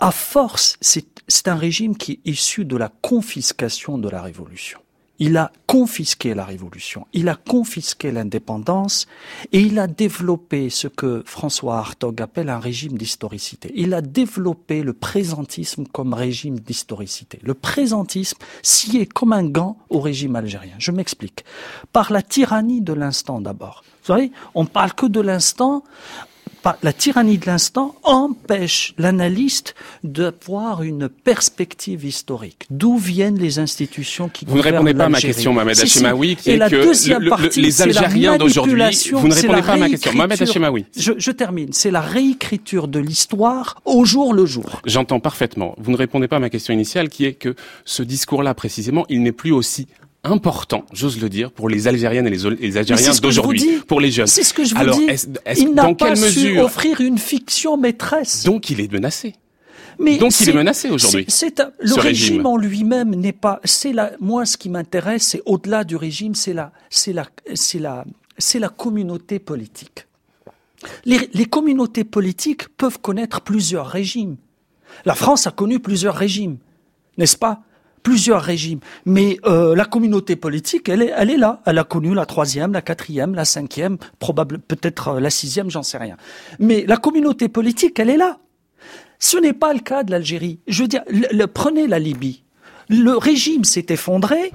À force, c'est un régime qui est issu de la confiscation de la révolution. Il a confisqué la révolution, il a confisqué l'indépendance et il a développé ce que François Hartog appelle un régime d'historicité. Il a développé le présentisme comme régime d'historicité. Le présentisme est comme un gant au régime algérien. Je m'explique. Par la tyrannie de l'instant d'abord. Vous savez, on parle que de l'instant la tyrannie de l'instant empêche l'analyste d'avoir une perspective historique. D'où viennent les institutions qui Vous ne répondez pas à ma question, Mohamed Hachemaoui, qui est que les Algériens d'aujourd'hui... Vous ne répondez pas à ma question, Mohamed Hachemaoui. Je, je termine. C'est la réécriture de l'histoire au jour le jour. J'entends parfaitement. Vous ne répondez pas à ma question initiale, qui est que ce discours-là, précisément, il n'est plus aussi important, j'ose le dire, pour les Algériennes et les, Algériens d'aujourd'hui, pour les jeunes. C'est ce que je vous Alors, dis. il n'a pas su offrir une fiction maîtresse. Donc il est menacé. Mais Donc il est menacé aujourd'hui. Le régime, en lui-même n'est pas. C'est la. Moi, ce qui m'intéresse, c'est au-delà du régime, c'est la, c'est la, c'est la, c'est la communauté politique. Les, les communautés politiques peuvent connaître plusieurs régimes. La France a connu plusieurs régimes, n'est-ce pas? Plusieurs régimes. Mais euh, la communauté politique, elle est, elle est là. Elle a connu la troisième, la quatrième, la cinquième, probable, peut-être euh, la sixième, j'en sais rien. Mais la communauté politique, elle est là. Ce n'est pas le cas de l'Algérie. Je veux dire, le, prenez la Libye. Le régime s'est effondré.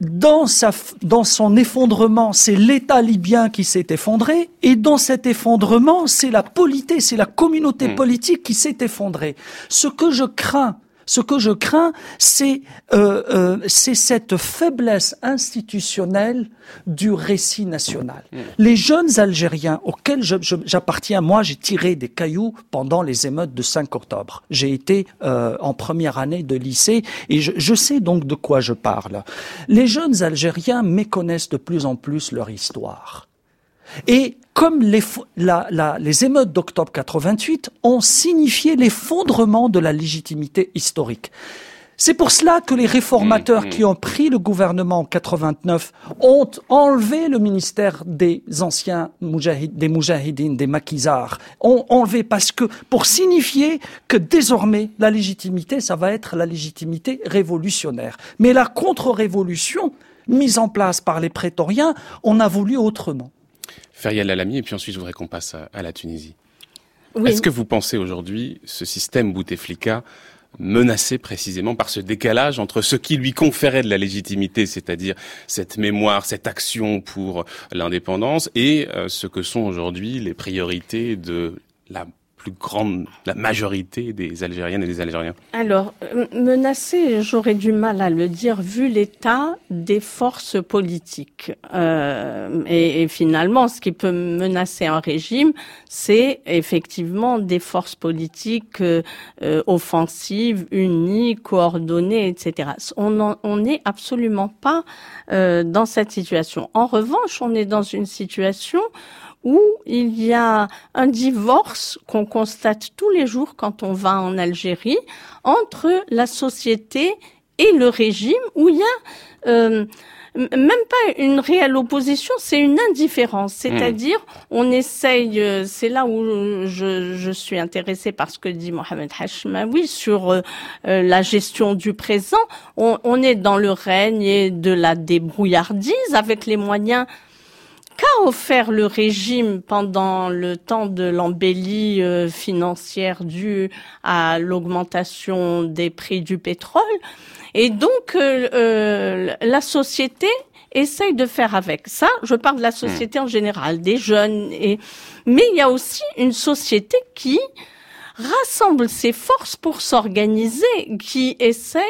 Dans, sa, dans son effondrement, c'est l'État libyen qui s'est effondré, et dans cet effondrement, c'est la polité, c'est la communauté hmm. politique qui s'est effondrée. Ce que je crains, ce que je crains, c'est euh, euh, cette faiblesse institutionnelle du récit national. Mmh. Les jeunes Algériens auxquels j'appartiens, moi, j'ai tiré des cailloux pendant les émeutes de 5 octobre. J'ai été euh, en première année de lycée et je, je sais donc de quoi je parle. Les jeunes Algériens méconnaissent de plus en plus leur histoire. Et comme les, les émeutes d'octobre 88 ont signifié l'effondrement de la légitimité historique. C'est pour cela que les réformateurs mmh, qui mmh. ont pris le gouvernement en 89 ont enlevé le ministère des anciens des moujahidines, des maquisards, ont enlevé parce que pour signifier que désormais la légitimité, ça va être la légitimité révolutionnaire. Mais la contre-révolution mise en place par les prétoriens, on a voulu autrement. Ferial Alami, et puis ensuite je voudrais qu'on passe à, la Tunisie. Est-ce que vous pensez aujourd'hui ce système Bouteflika menacé précisément par ce décalage entre ce qui lui conférait de la légitimité, c'est-à-dire cette mémoire, cette action pour l'indépendance, et euh, ce que sont aujourd'hui les priorités de la la majorité des Algériennes et des Algériens Alors, euh, menacer, j'aurais du mal à le dire, vu l'état des forces politiques. Euh, et, finalement, ce qui peut menacer un régime, c'est effectivement des forces politiques euh, offensives, unies, coordonnées, etc. On n'est absolument pas dans cette situation. En revanche, on est dans une situation où il y a un divorce qu'on constate tous les jours quand on va en Algérie entre la société et le régime, où il y a euh, même pas une réelle opposition, c'est une indifférence. Hmm. C'est-à-dire, on essaye, euh, c'est là où je, je, suis intéressée par ce que dit Mohamed Hashmawi sur euh, la gestion du présent. On, on, est dans le règne de la débrouillardise avec les moyens qu'a offert le régime pendant le temps de l'embellie euh, financière due à l'augmentation des prix du pétrole? Et donc, euh, euh, la société essaye de faire avec ça. Je parle de la société en général, des jeunes. Et... Mais il y a aussi une société qui rassemble ses forces pour s'organiser, qui essaye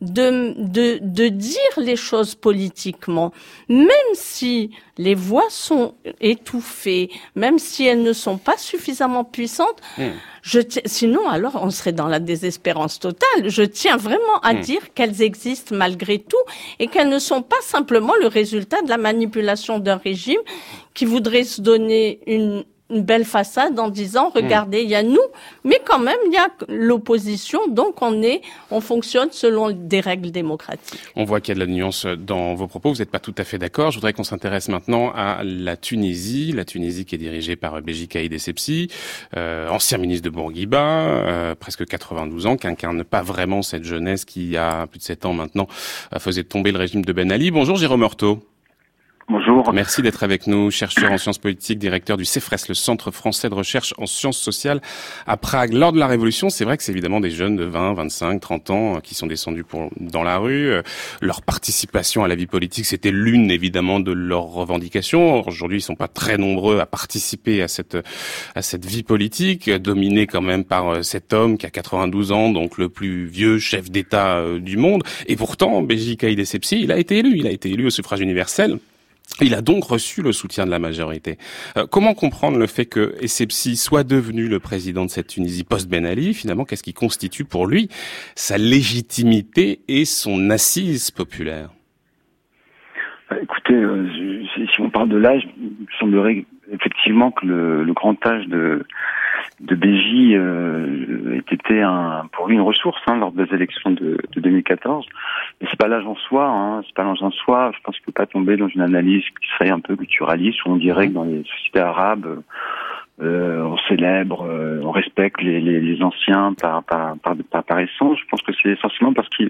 de, de, de dire les choses politiquement, même si les voix sont étouffées, même si elles ne sont pas suffisamment puissantes. Hmm. Je sinon, alors, on serait dans la désespérance totale. Je tiens vraiment à hmm. dire qu'elles existent malgré tout et qu'elles ne sont pas simplement le résultat de la manipulation d'un régime qui voudrait se donner une, une belle façade en disant regardez il y a nous mais quand même il y a l'opposition donc on est on fonctionne selon des règles démocratiques. On voit qu'il y a de la nuance dans vos propos, vous n'êtes pas tout à fait d'accord. Je voudrais qu'on s'intéresse maintenant à la Tunisie, la Tunisie qui est dirigée par Béji Caïd Essebsi, euh, ancien ministre de Bourguiba, euh, presque 92 ans, qui incarne pas vraiment cette jeunesse qui a plus de 7 ans maintenant faisait tomber le régime de Ben Ali. Bonjour Jérôme Horto. Bonjour. Merci d'être avec nous, chercheur en sciences politiques, directeur du CEFRES, le Centre français de recherche en sciences sociales à Prague. Lors de la Révolution, c'est vrai que c'est évidemment des jeunes de 20, 25, 30 ans euh, qui sont descendus pour, dans la rue. Euh, leur participation à la vie politique, c'était l'une évidemment de leurs revendications. Aujourd'hui, ils sont pas très nombreux à participer à cette, à cette vie politique, dominée quand même par euh, cet homme qui a 92 ans, donc le plus vieux chef d'État du monde. Et pourtant, Béji Caïd il a été élu. Il a été élu au suffrage universel. Il a donc reçu le soutien de la majorité. Euh, comment comprendre le fait que Essebsi soit devenu le président de cette Tunisie post-Ben Ali? Finalement, qu'est-ce qui constitue pour lui sa légitimité et son assise populaire? Bah, Écoutez, euh, si on parle de l'âge, il semblerait effectivement que le, le grand âge de de BJ euh, été un, pour lui une ressource hein, lors des élections de, de 2014. Mais c'est pas l'âge en soi, hein, c'est pas l'âge en soi. Je pense qu'il ne faut pas tomber dans une analyse qui serait un peu culturaliste où on dirait que dans les sociétés arabes, euh, on célèbre, euh, on respecte les, les, les anciens par, par, par, par, essence. Je pense que c'est essentiellement parce que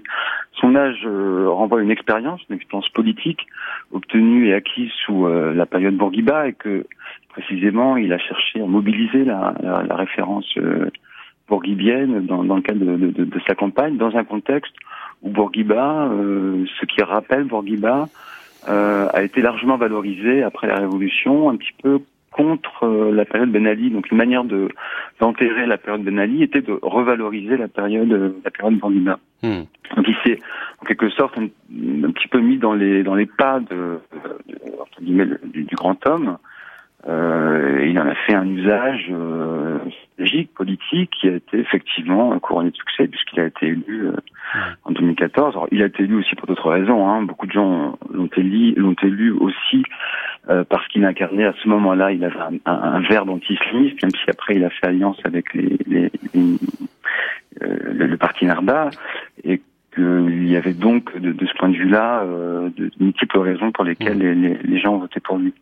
son âge euh, renvoie une expérience, une expérience politique obtenue et acquise sous euh, la période Bourguiba et que précisément il a cherché à mobiliser la, la, référence bourguibienne dans, dans le cadre de, de, de, sa campagne, dans un contexte où Bourguiba, ce qui rappelle Bourguiba, a été largement valorisé après la Révolution, un petit peu contre euh, la période Ben Ali. Donc une manière de d'enterrer la période Ben Ali était de revaloriser la période euh, la période Bourguiba. Hmm. Donc il s'est en quelque sorte un, petit peu mis dans les dans les pas de, du, du, grand homme. Euh, il en a fait un usage euh, stratégique, politique, qui a été effectivement couronné de succès puisqu'il a été élu euh, en 2014. Alors, il a été élu aussi pour d'autres raisons. Hein. Beaucoup de gens l'ont élu, l'ont élu aussi euh, parce qu'il incarnait à ce moment-là, il avait un, un, un verbe anti-islamiste, même si après il a fait alliance avec les, les, euh, le, parti Narda, et qu'il y avait donc de, de ce point de vue-là euh, de, multiples raisons pour lesquelles mmh. les, les, gens ont voté pour lui.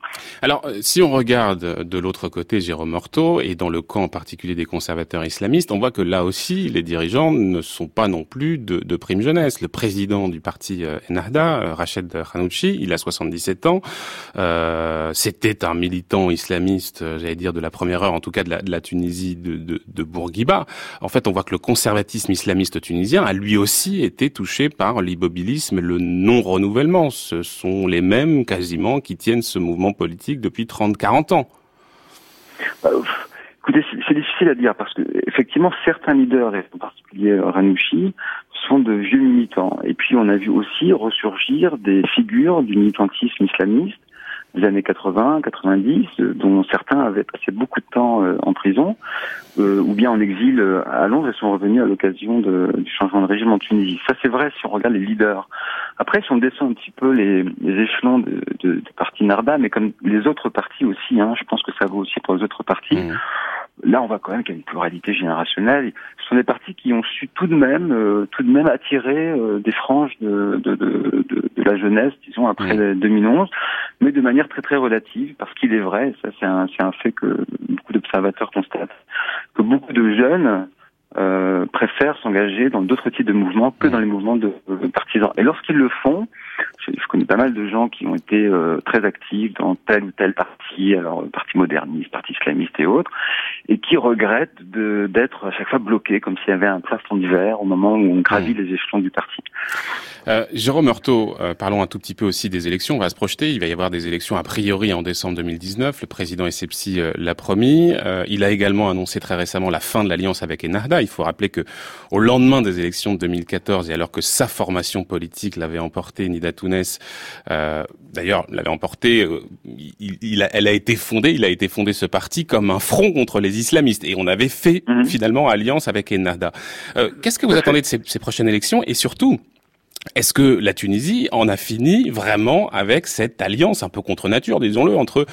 Alors, euh, si on regarde de l'autre côté Jérôme Morteau et dans le camp en particulier des conservateurs islamistes, on voit que là aussi, les dirigeants ne sont pas non plus de, de prime jeunesse. Le président du parti euh, Ennahda, euh, Rached Khanouchi, il a 77 ans. Euh, C'était un militant islamiste, j'allais dire de la première heure, en tout cas de la, de la Tunisie de, de, de Bourguiba. En fait, on voit que le conservatisme islamiste tunisien a lui aussi été touchés par l'immobilisme et le non-renouvellement. Ce sont les mêmes quasiment qui tiennent ce mouvement politique depuis 30-40 ans. Bah, Écoutez, c'est difficile à dire parce que effectivement certains leaders, et en particulier Ranouchi, sont de vieux militants. Et puis on a vu aussi ressurgir des figures du militantisme islamiste des années 80, 90, dont certains avaient passé beaucoup de temps euh, en prison, euh, ou bien en exil euh, à Londres et sont revenus à l'occasion du changement de régime en Tunisie. Ça c'est vrai si on regarde les leaders. Après, si on descend un petit peu les, échelons de, de, de parti Narda, mais comme les autres partis aussi, hein, je pense que ça vaut aussi pour les autres partis. Mmh là, on voit quand même qu'il y a une pluralité générationnelle. Ce sont des partis qui ont su tout de même, euh, tout de même attirer euh, des franges de, de, de, de, la jeunesse, disons après 2011, mais de manière très très relative, parce qu'il est vrai, ça c'est un, un fait que beaucoup d'observateurs constatent, que beaucoup de jeunes euh, préfèrent s'engager dans d'autres types de mouvements que dans les mouvements de, partisans. Et lorsqu'ils le font, je, connais pas mal de gens qui ont été euh, très actifs dans tel ou tel parti, alors euh, parti moderniste, parti islamiste et autres, et qui regrettent d'être à chaque fois bloqués, comme s'il y avait un plafond d'hiver au moment où on gravit les échelons du parti. Euh, Jérôme Heurtaud, parlons un tout petit peu aussi des élections. On va se projeter. Il va y avoir des élections a priori en décembre 2019. Le président Essebsi l'a promis. il a également annoncé très récemment la fin de l'alliance avec Ennahda. Il faut rappeler que au lendemain des élections de 2014 et alors que sa formation politique l'avait emporté, Nida Tounes, euh, d'ailleurs l'avait emporté, euh, il, a, elle a été fondée, il a été fondé ce parti comme un front contre les islamistes et on avait fait mhm. finalement alliance avec Ennahda. Euh, Qu'est-ce que vous attendez de ces, ces prochaines élections? Et surtout est-ce que la Tunisie en a fini vraiment avec cette alliance un peu contre nature, disons-le, entre,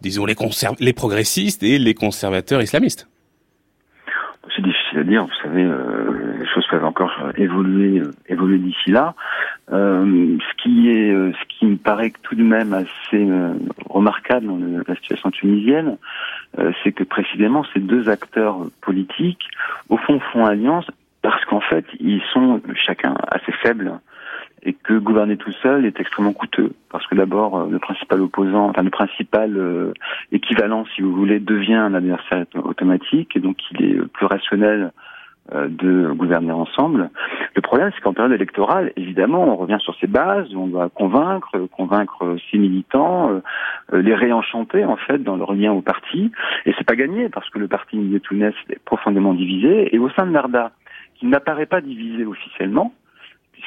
disons, les, les progressistes et les conservateurs islamistes? Difficile à dire. Vous savez, euh, les choses peuvent encore évoluer, euh, évoluer d'ici là. Euh, ce qui est, ce qui me paraît tout de même assez remarquable dans la situation tunisienne, c'est que précisément ces deux acteurs politiques, au fond, font alliance parce qu'en fait, ils sont chacun assez faibles et que gouverner tout seul est extrêmement coûteux parce que d'abord euh, le principal opposant, enfin le principal euh, équivalent, si vous voulez, devient un adversaire automatique et donc il est plus rationnel euh, de gouverner ensemble. Le problème, c'est qu'en période électorale, évidemment, on revient sur ces bases, on doit convaincre, convaincre ses militants, les réenchanter en fait dans leur lien au parti, et c'est pas gagné parce que le parti Tunis est profondément divisé, et au sein de Narda, qui n'apparaît pas divisé officiellement,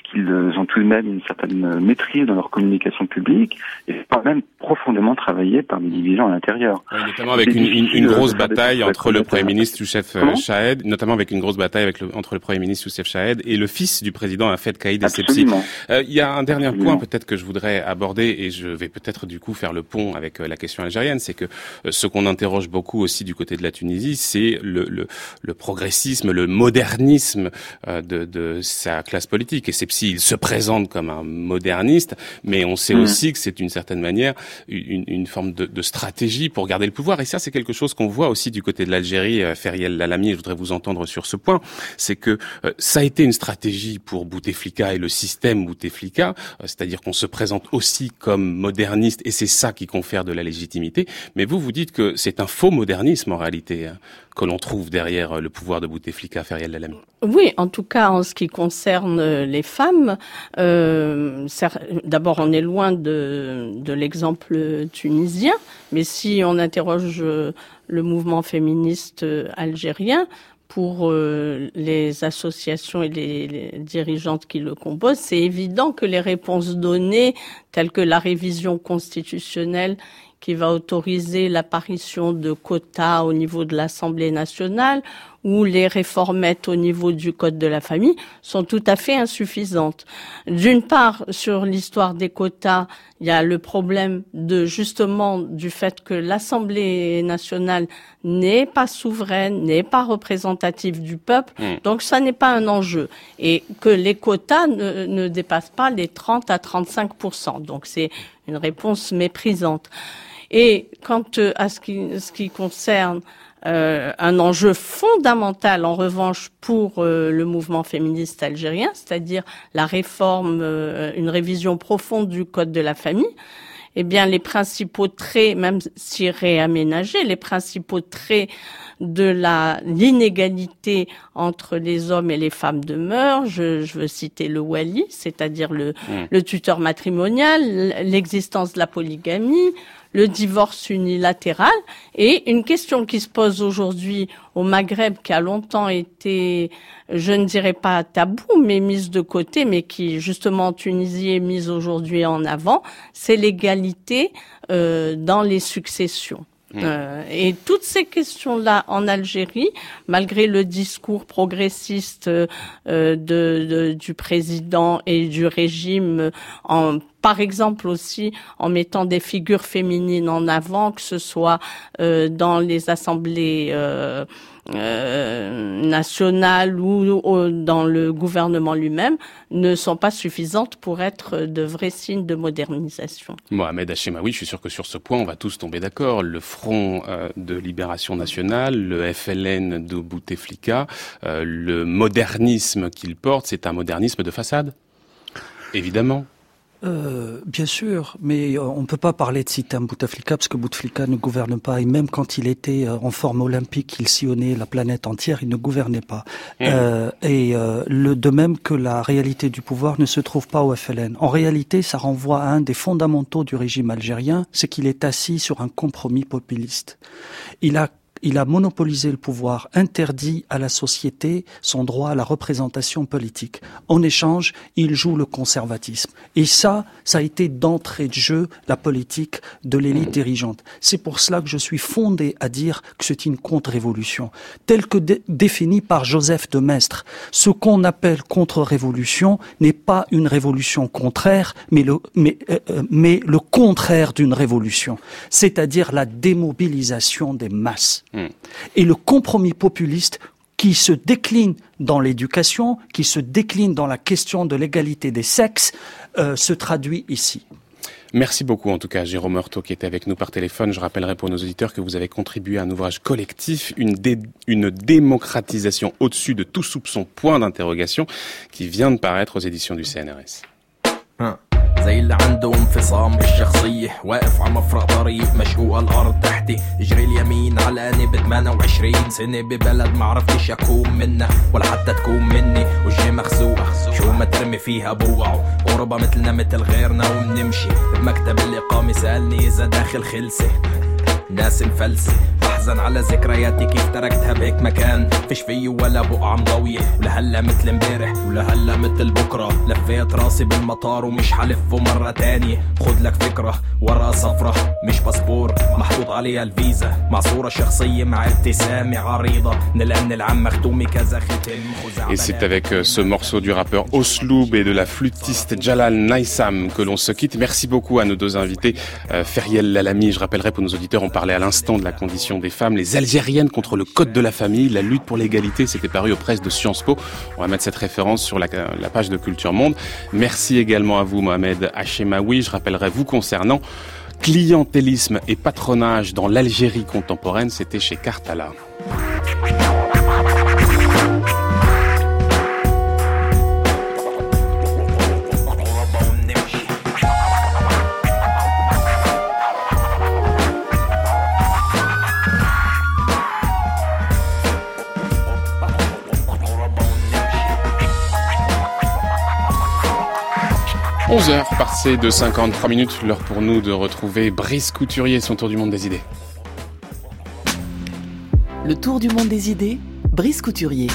qu'ils ont tout de même une certaine maîtrise dans leur communication publique et quand même profondément travaillé par des divisions à l'intérieur. notamment avec une, une, grosse bataille entre le Premier ministre Youssef euh, Chahed, notamment avec une grosse bataille avec le, entre le Premier ministre Youssef Chahed et le fils du président Afed Kaïd Essebsi. Euh, il y a un dernier point peut-être que je voudrais aborder et je vais peut-être du coup faire le pont avec euh, la question algérienne, c'est que euh, ce qu'on interroge beaucoup aussi du côté de la Tunisie, c'est le, le, le, progressisme, le modernisme de, de sa classe politique. Et il se présente comme un moderniste, mais on sait mm. aussi que c'est d'une certaine manière une, une forme de, de, stratégie pour garder le pouvoir. Et ça, c'est quelque chose qu'on voit aussi du côté de l'Algérie. Euh, Feriel Lalami, je voudrais vous entendre sur ce point. C'est que euh, ça a été une stratégie pour Bouteflika et le système Bouteflika, euh, c'est-à-dire qu'on se présente aussi comme moderniste, et c'est ça qui confère de la légitimité. Mais vous, vous dites que c'est un faux modernisme en réalité. Hein que l'on trouve derrière euh, le pouvoir de Bouteflika, Feriel Lalami Oui, en tout cas en ce qui concerne euh, les femmes, euh, d'abord on est loin de, l'exemple tunisien, mais si on interroge euh, le mouvement féministe algérien, pour les associations et les, dirigeantes qui le composent, c'est évident que les réponses données, telles que la révision constitutionnelle qui va autoriser l'apparition de quotas au niveau de l'Assemblée nationale ou les réformettes au niveau du Code de la famille sont tout à fait insuffisantes. D'une part, sur l'histoire des quotas, il y a le problème de justement du fait que l'Assemblée nationale n'est pas souveraine, n'est pas représentative du peuple, hmm. donc ça n'est pas un enjeu. Et que les quotas ne, ne dépassent pas les 30 à 35% Donc c'est une réponse méprisante. Et quant à ce qui, ce qui concerne euh, un enjeu fondamental, en revanche, pour euh, le mouvement féministe algérien, c'est-à-dire la réforme, une révision profonde du code de la famille, eh bien, les principaux traits, même si réaménagés, les principaux traits de la l'inégalité entre les hommes et les femmes demeurent. Je, je veux citer le wali, c'est-à-dire le, mmh. le tuteur matrimonial, l'existence de la polygamie, le divorce unilatéral. Et une question qui se pose aujourd'hui au Maghreb, qui a longtemps été, je ne dirais pas tabou, mais mise de côté, mais qui justement en Tunisie est mise aujourd'hui en avant, c'est l'égalité euh, dans les successions. Mmh. Euh, et toutes ces questions-là en Algérie, malgré le discours progressiste euh, de, du président et du régime, en, par exemple aussi en mettant des figures féminines en avant, que ce soit euh, dans les assemblées euh, nationales ou, dans le gouvernement lui-même ne sont pas suffisantes pour être de vrais signes de modernisation. Mohamed Hachemaoui, je suis sûr que sur ce point, on va tous tomber d'accord. Le Front euh, de libération nationale, le FLN de Bouteflika, euh, le modernisme qu'il porte, c'est un modernisme de façade? Évidemment. Euh, bien sûr, mais euh, on ne peut pas parler de système Bouteflika parce que Bouteflika ne gouverne pas et même quand il était euh, en forme olympique, il sillonnait la planète entière, il ne gouvernait pas. Mmh. et le, de même que la réalité du pouvoir ne se trouve pas au FLN. En réalité, ça renvoie à un des fondamentaux du régime algérien, c'est qu'il est assis sur un compromis populiste. Il a il a monopolisé le pouvoir, interdit à la société son droit à la représentation politique. En échange, il joue le conservatisme. Et ça, ça a été d'entrée de jeu la politique de l'élite dirigeante. C'est pour cela que je suis fondé à dire que c'est une contre-révolution. Telle que définie par Joseph de Maistre, ce qu'on appelle contre-révolution n'est pas une révolution contraire, mais le, mais, euh, euh, mais le contraire d'une révolution, c'est-à-dire la démobilisation des masses. Et le compromis populiste qui se décline dans l'éducation, qui se décline dans la question de l'égalité des sexes, euh, se traduit ici. Merci beaucoup en tout cas Jérôme Heurtaud qui était avec nous par téléphone. Je rappellerai pour nos auditeurs que vous avez contribué à un ouvrage collectif, une, une démocratisation au-dessus de tout soupçon, point d'interrogation, qui vient de paraître aux éditions du CNRS. زي عنده انفصام بالشخصية واقف على مفرق طريق مشقوقة الأرض تحتي. اجري اليمين علقاني ب 28 سنة ببلد معرفتش أكون منها ولا حتى تكون مني. وجهي مخزوق شو ما ترمي فيها بوقعه غربة مثلنا مثل غيرنا وبنمشي بمكتب الإقامة سألني إذا داخل خلصة ناس مفلسة. بحزن على ذكرياتي كيف تركتها بهيك مكان. فيش فيه ولا بقعة مضوية ولهلا مثل امبارح ولهلا مثل بكرة. لفيت راسي بالمطار ومش حلفه مرة تانية. خد لك فكرة ورا صفرة مش باسبور محطوط عليها الفيزا. مع صورة شخصية مع ابتسامة عريضة. نلقى العم مختومي كذا ختم Et c'est avec euh, ce morceau du rappeur Osloub et de la flûtiste Jalal Naissam que l'on se quitte. Merci beaucoup à nos deux invités, euh, Feriel Lalami, je rappellerai pour nos auditeurs, on parlait à l'instant de la condition des femmes, les Algériennes contre le code de la famille, la lutte pour l'égalité, c'était paru aux presses de Sciences Po. On va mettre cette référence sur la, page de Culture Monde. Merci également à vous, Mohamed Hachemaoui. Je rappellerai vous concernant clientélisme et patronage dans l'Algérie contemporaine, c'était chez Cartala. 11h passé de 53 minutes, l'heure pour nous de retrouver Brice Couturier, son tour du monde des idées. Le tour du monde des idées, Brice Couturier.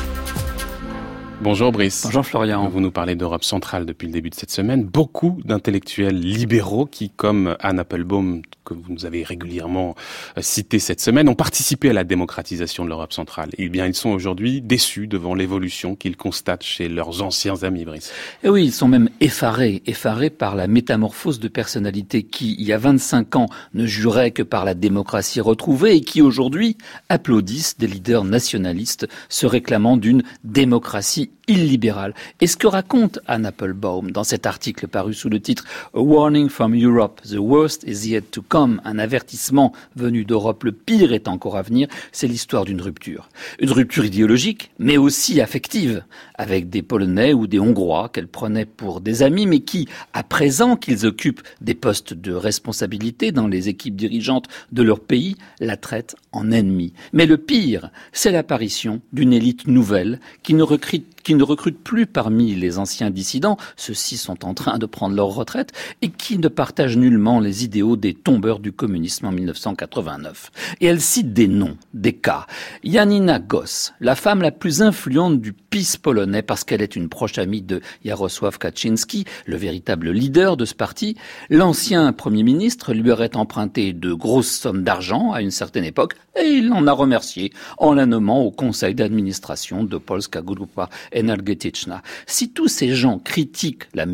Bonjour Brice. Bonjour Florian. Vous nous parlez d'Europe centrale depuis le début de cette semaine. Beaucoup d'intellectuels libéraux qui, comme Anne Applebaum, que vous nous avez régulièrement euh, cité cette semaine, ont participé à la démocratisation de l'Europe centrale. Eh bien, ils sont aujourd'hui déçus devant l'évolution qu'ils constatent chez leurs anciens amis, Brice. Et eh oui, ils sont même effarés, effarés par la métamorphose de personnalités qui, il y a 25 ans, ne juraient que par la démocratie retrouvée et qui aujourd'hui applaudissent des leaders nationalistes se réclamant d'une démocratie illibérale. Et ce que raconte Anne Applebaum dans cet article paru sous le titre A Warning from Europe, The Worst is Yet to Come, un avertissement venu d'Europe, le pire est encore à venir, c'est l'histoire d'une rupture. Une rupture idéologique, mais aussi affective, avec des Polonais ou des Hongrois qu'elle prenait pour des amis, mais qui, à présent qu'ils occupent des postes de responsabilité dans les équipes dirigeantes de leur pays, la traitent en ennemi. Mais le pire, c'est l'apparition d'une élite nouvelle qui ne recrute qui ne recrute plus parmi les anciens dissidents, ceux-ci sont en train de prendre leur retraite, et qui ne partage nullement les idéaux des tombeurs du communisme en 1989. Et elle cite des noms, des cas. Janina Goss, la femme la plus influente du PiS polonais parce qu'elle est une proche amie de Jarosław Kaczynski, le véritable leader de ce parti. L'ancien Premier ministre lui aurait emprunté de grosses sommes d'argent à une certaine époque et il en a remercié en la nommant au conseil d'administration de Polska Grupa Si tous ces gens critiquent la,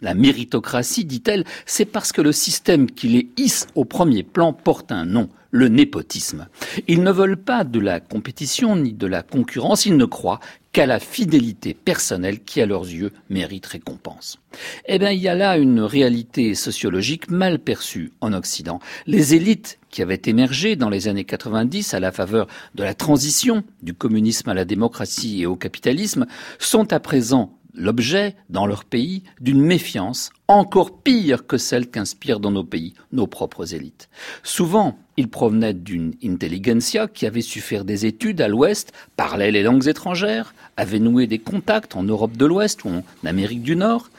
la méritocratie, dit-elle, c'est parce que le système qui les hisse au premier plan porte un nom, le népotisme. Ils ne veulent pas de la compétition ni de la concurrence, ils ne croient qu'à la fidélité personnelle qui, à leurs yeux, mérite récompense. Eh bien, il y a là une réalité sociologique mal perçue en Occident. Les élites qui avaient émergé dans les années 90 à la faveur de la transition du communisme à la démocratie et au capitalisme sont à présent l'objet, dans leur pays, d'une méfiance encore pire que celle qu'inspirent dans nos pays nos propres élites. Souvent, ils provenaient d'une intelligentsia qui avait su faire des études à l'Ouest, parlait les langues étrangères, avait noué des contacts en Europe de l'Ouest ou en Amérique du Nord.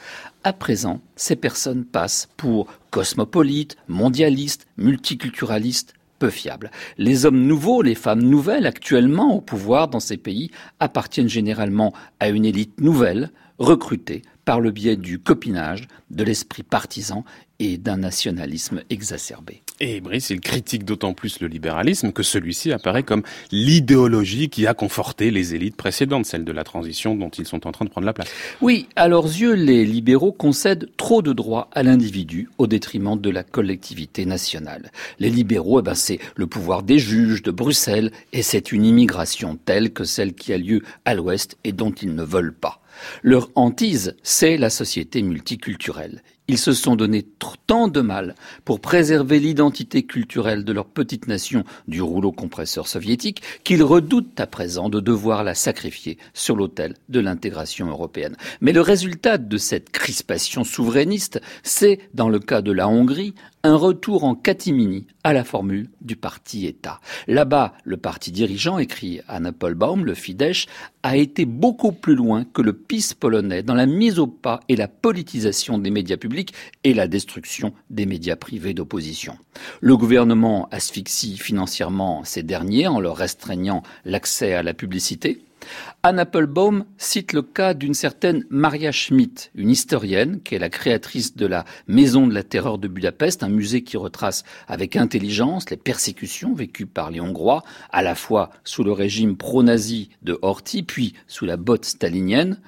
À présent, ces personnes passent pour cosmopolites, mondialistes, multiculturalistes, peu fiables. Les hommes nouveaux, les femmes nouvelles actuellement au pouvoir dans ces pays appartiennent généralement à une élite nouvelle, recrutée par le biais du copinage, de l'esprit partisan et d'un nationalisme exacerbé. Et Brice, il critique d'autant plus le libéralisme que celui-ci apparaît comme l'idéologie qui a conforté les élites précédentes, celles de la transition dont ils sont en train de prendre la place. Oui, à leurs yeux, les libéraux concèdent trop de droits à l'individu au détriment de la collectivité nationale. Les libéraux, eh ben, c'est le pouvoir des juges de Bruxelles et c'est une immigration telle que celle qui a lieu à l'Ouest et dont ils ne veulent pas. Leur hantise, c'est la société multiculturelle. Ils se sont donné tant de mal pour préserver l'identité culturelle de leur petite nation du rouleau compresseur soviétique qu'ils redoutent à présent de devoir la sacrifier sur l'autel de l'intégration européenne. Mais le résultat de cette crispation souverainiste, c'est, dans le cas de la Hongrie, un retour en catimini à la formule du parti-État. Là-bas, le parti dirigeant, écrit Anna Baum, le Fidesz, a été beaucoup plus loin que le PiS polonais dans la mise au pas et la politisation des médias publics et la destruction des médias privés d'opposition. Le gouvernement asphyxie financièrement ces derniers en leur restreignant l'accès à la publicité, Anne Applebaum cite le cas d'une certaine Maria Schmidt, une historienne qui est la créatrice de la Maison de la Terreur de Budapest, un musée qui retrace avec intelligence les persécutions vécues par les Hongrois, à la fois sous le régime pro-nazi de Horthy, puis sous la botte stalinienne.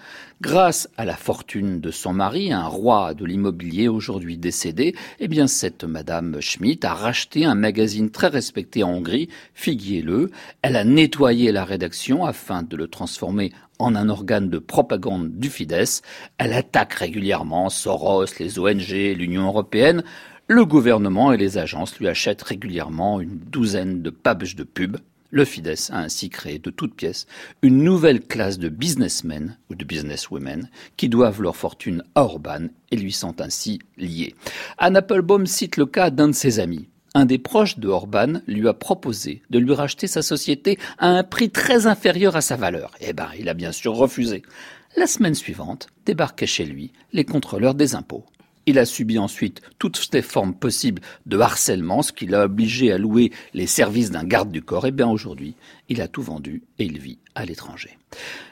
Grâce à la fortune de son mari, un roi de l'immobilier aujourd'hui décédé, eh bien cette Madame Schmidt a racheté un magazine très respecté en Hongrie, Figuier-le. Elle a nettoyé la rédaction afin de le transformer en un organe de propagande du Fidesz. Elle attaque régulièrement Soros, les ONG, l'Union européenne. Le gouvernement et les agences lui achètent régulièrement une douzaine de pages de pubs le Fidesz a ainsi créé de toutes pièces une nouvelle classe de businessmen ou de businesswomen qui doivent leur fortune à Orban et lui sont ainsi liés. Anne Applebaum cite le cas d'un de ses amis. Un des proches de Orban lui a proposé de lui racheter sa société à un prix très inférieur à sa valeur. Eh ben, il a bien sûr refusé. La semaine suivante, débarquaient chez lui les contrôleurs des impôts. Il a subi ensuite toutes les formes possibles de harcèlement, ce qui l'a obligé à louer les services d'un garde du corps. Et bien aujourd'hui, il a tout vendu et il vit à l'étranger.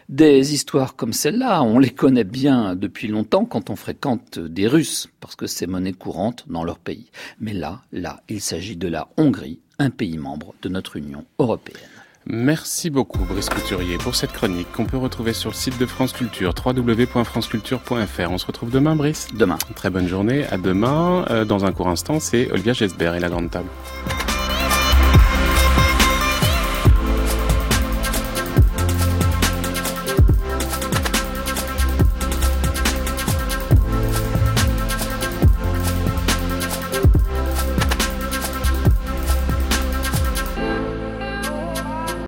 Des histoires comme celle-là, on les connaît bien depuis longtemps quand on fréquente des Russes, parce que c'est monnaie courante dans leur pays. Mais là, là, il s'agit de la Hongrie, un pays membre de notre Union européenne. Merci beaucoup Brice Couturier pour cette chronique qu'on peut retrouver sur le site de France Culture, www.franceculture.fr. On se retrouve demain Brice Demain. Très bonne journée, à demain. Euh, dans un court instant, c'est Olivia Gesbert et la grande table.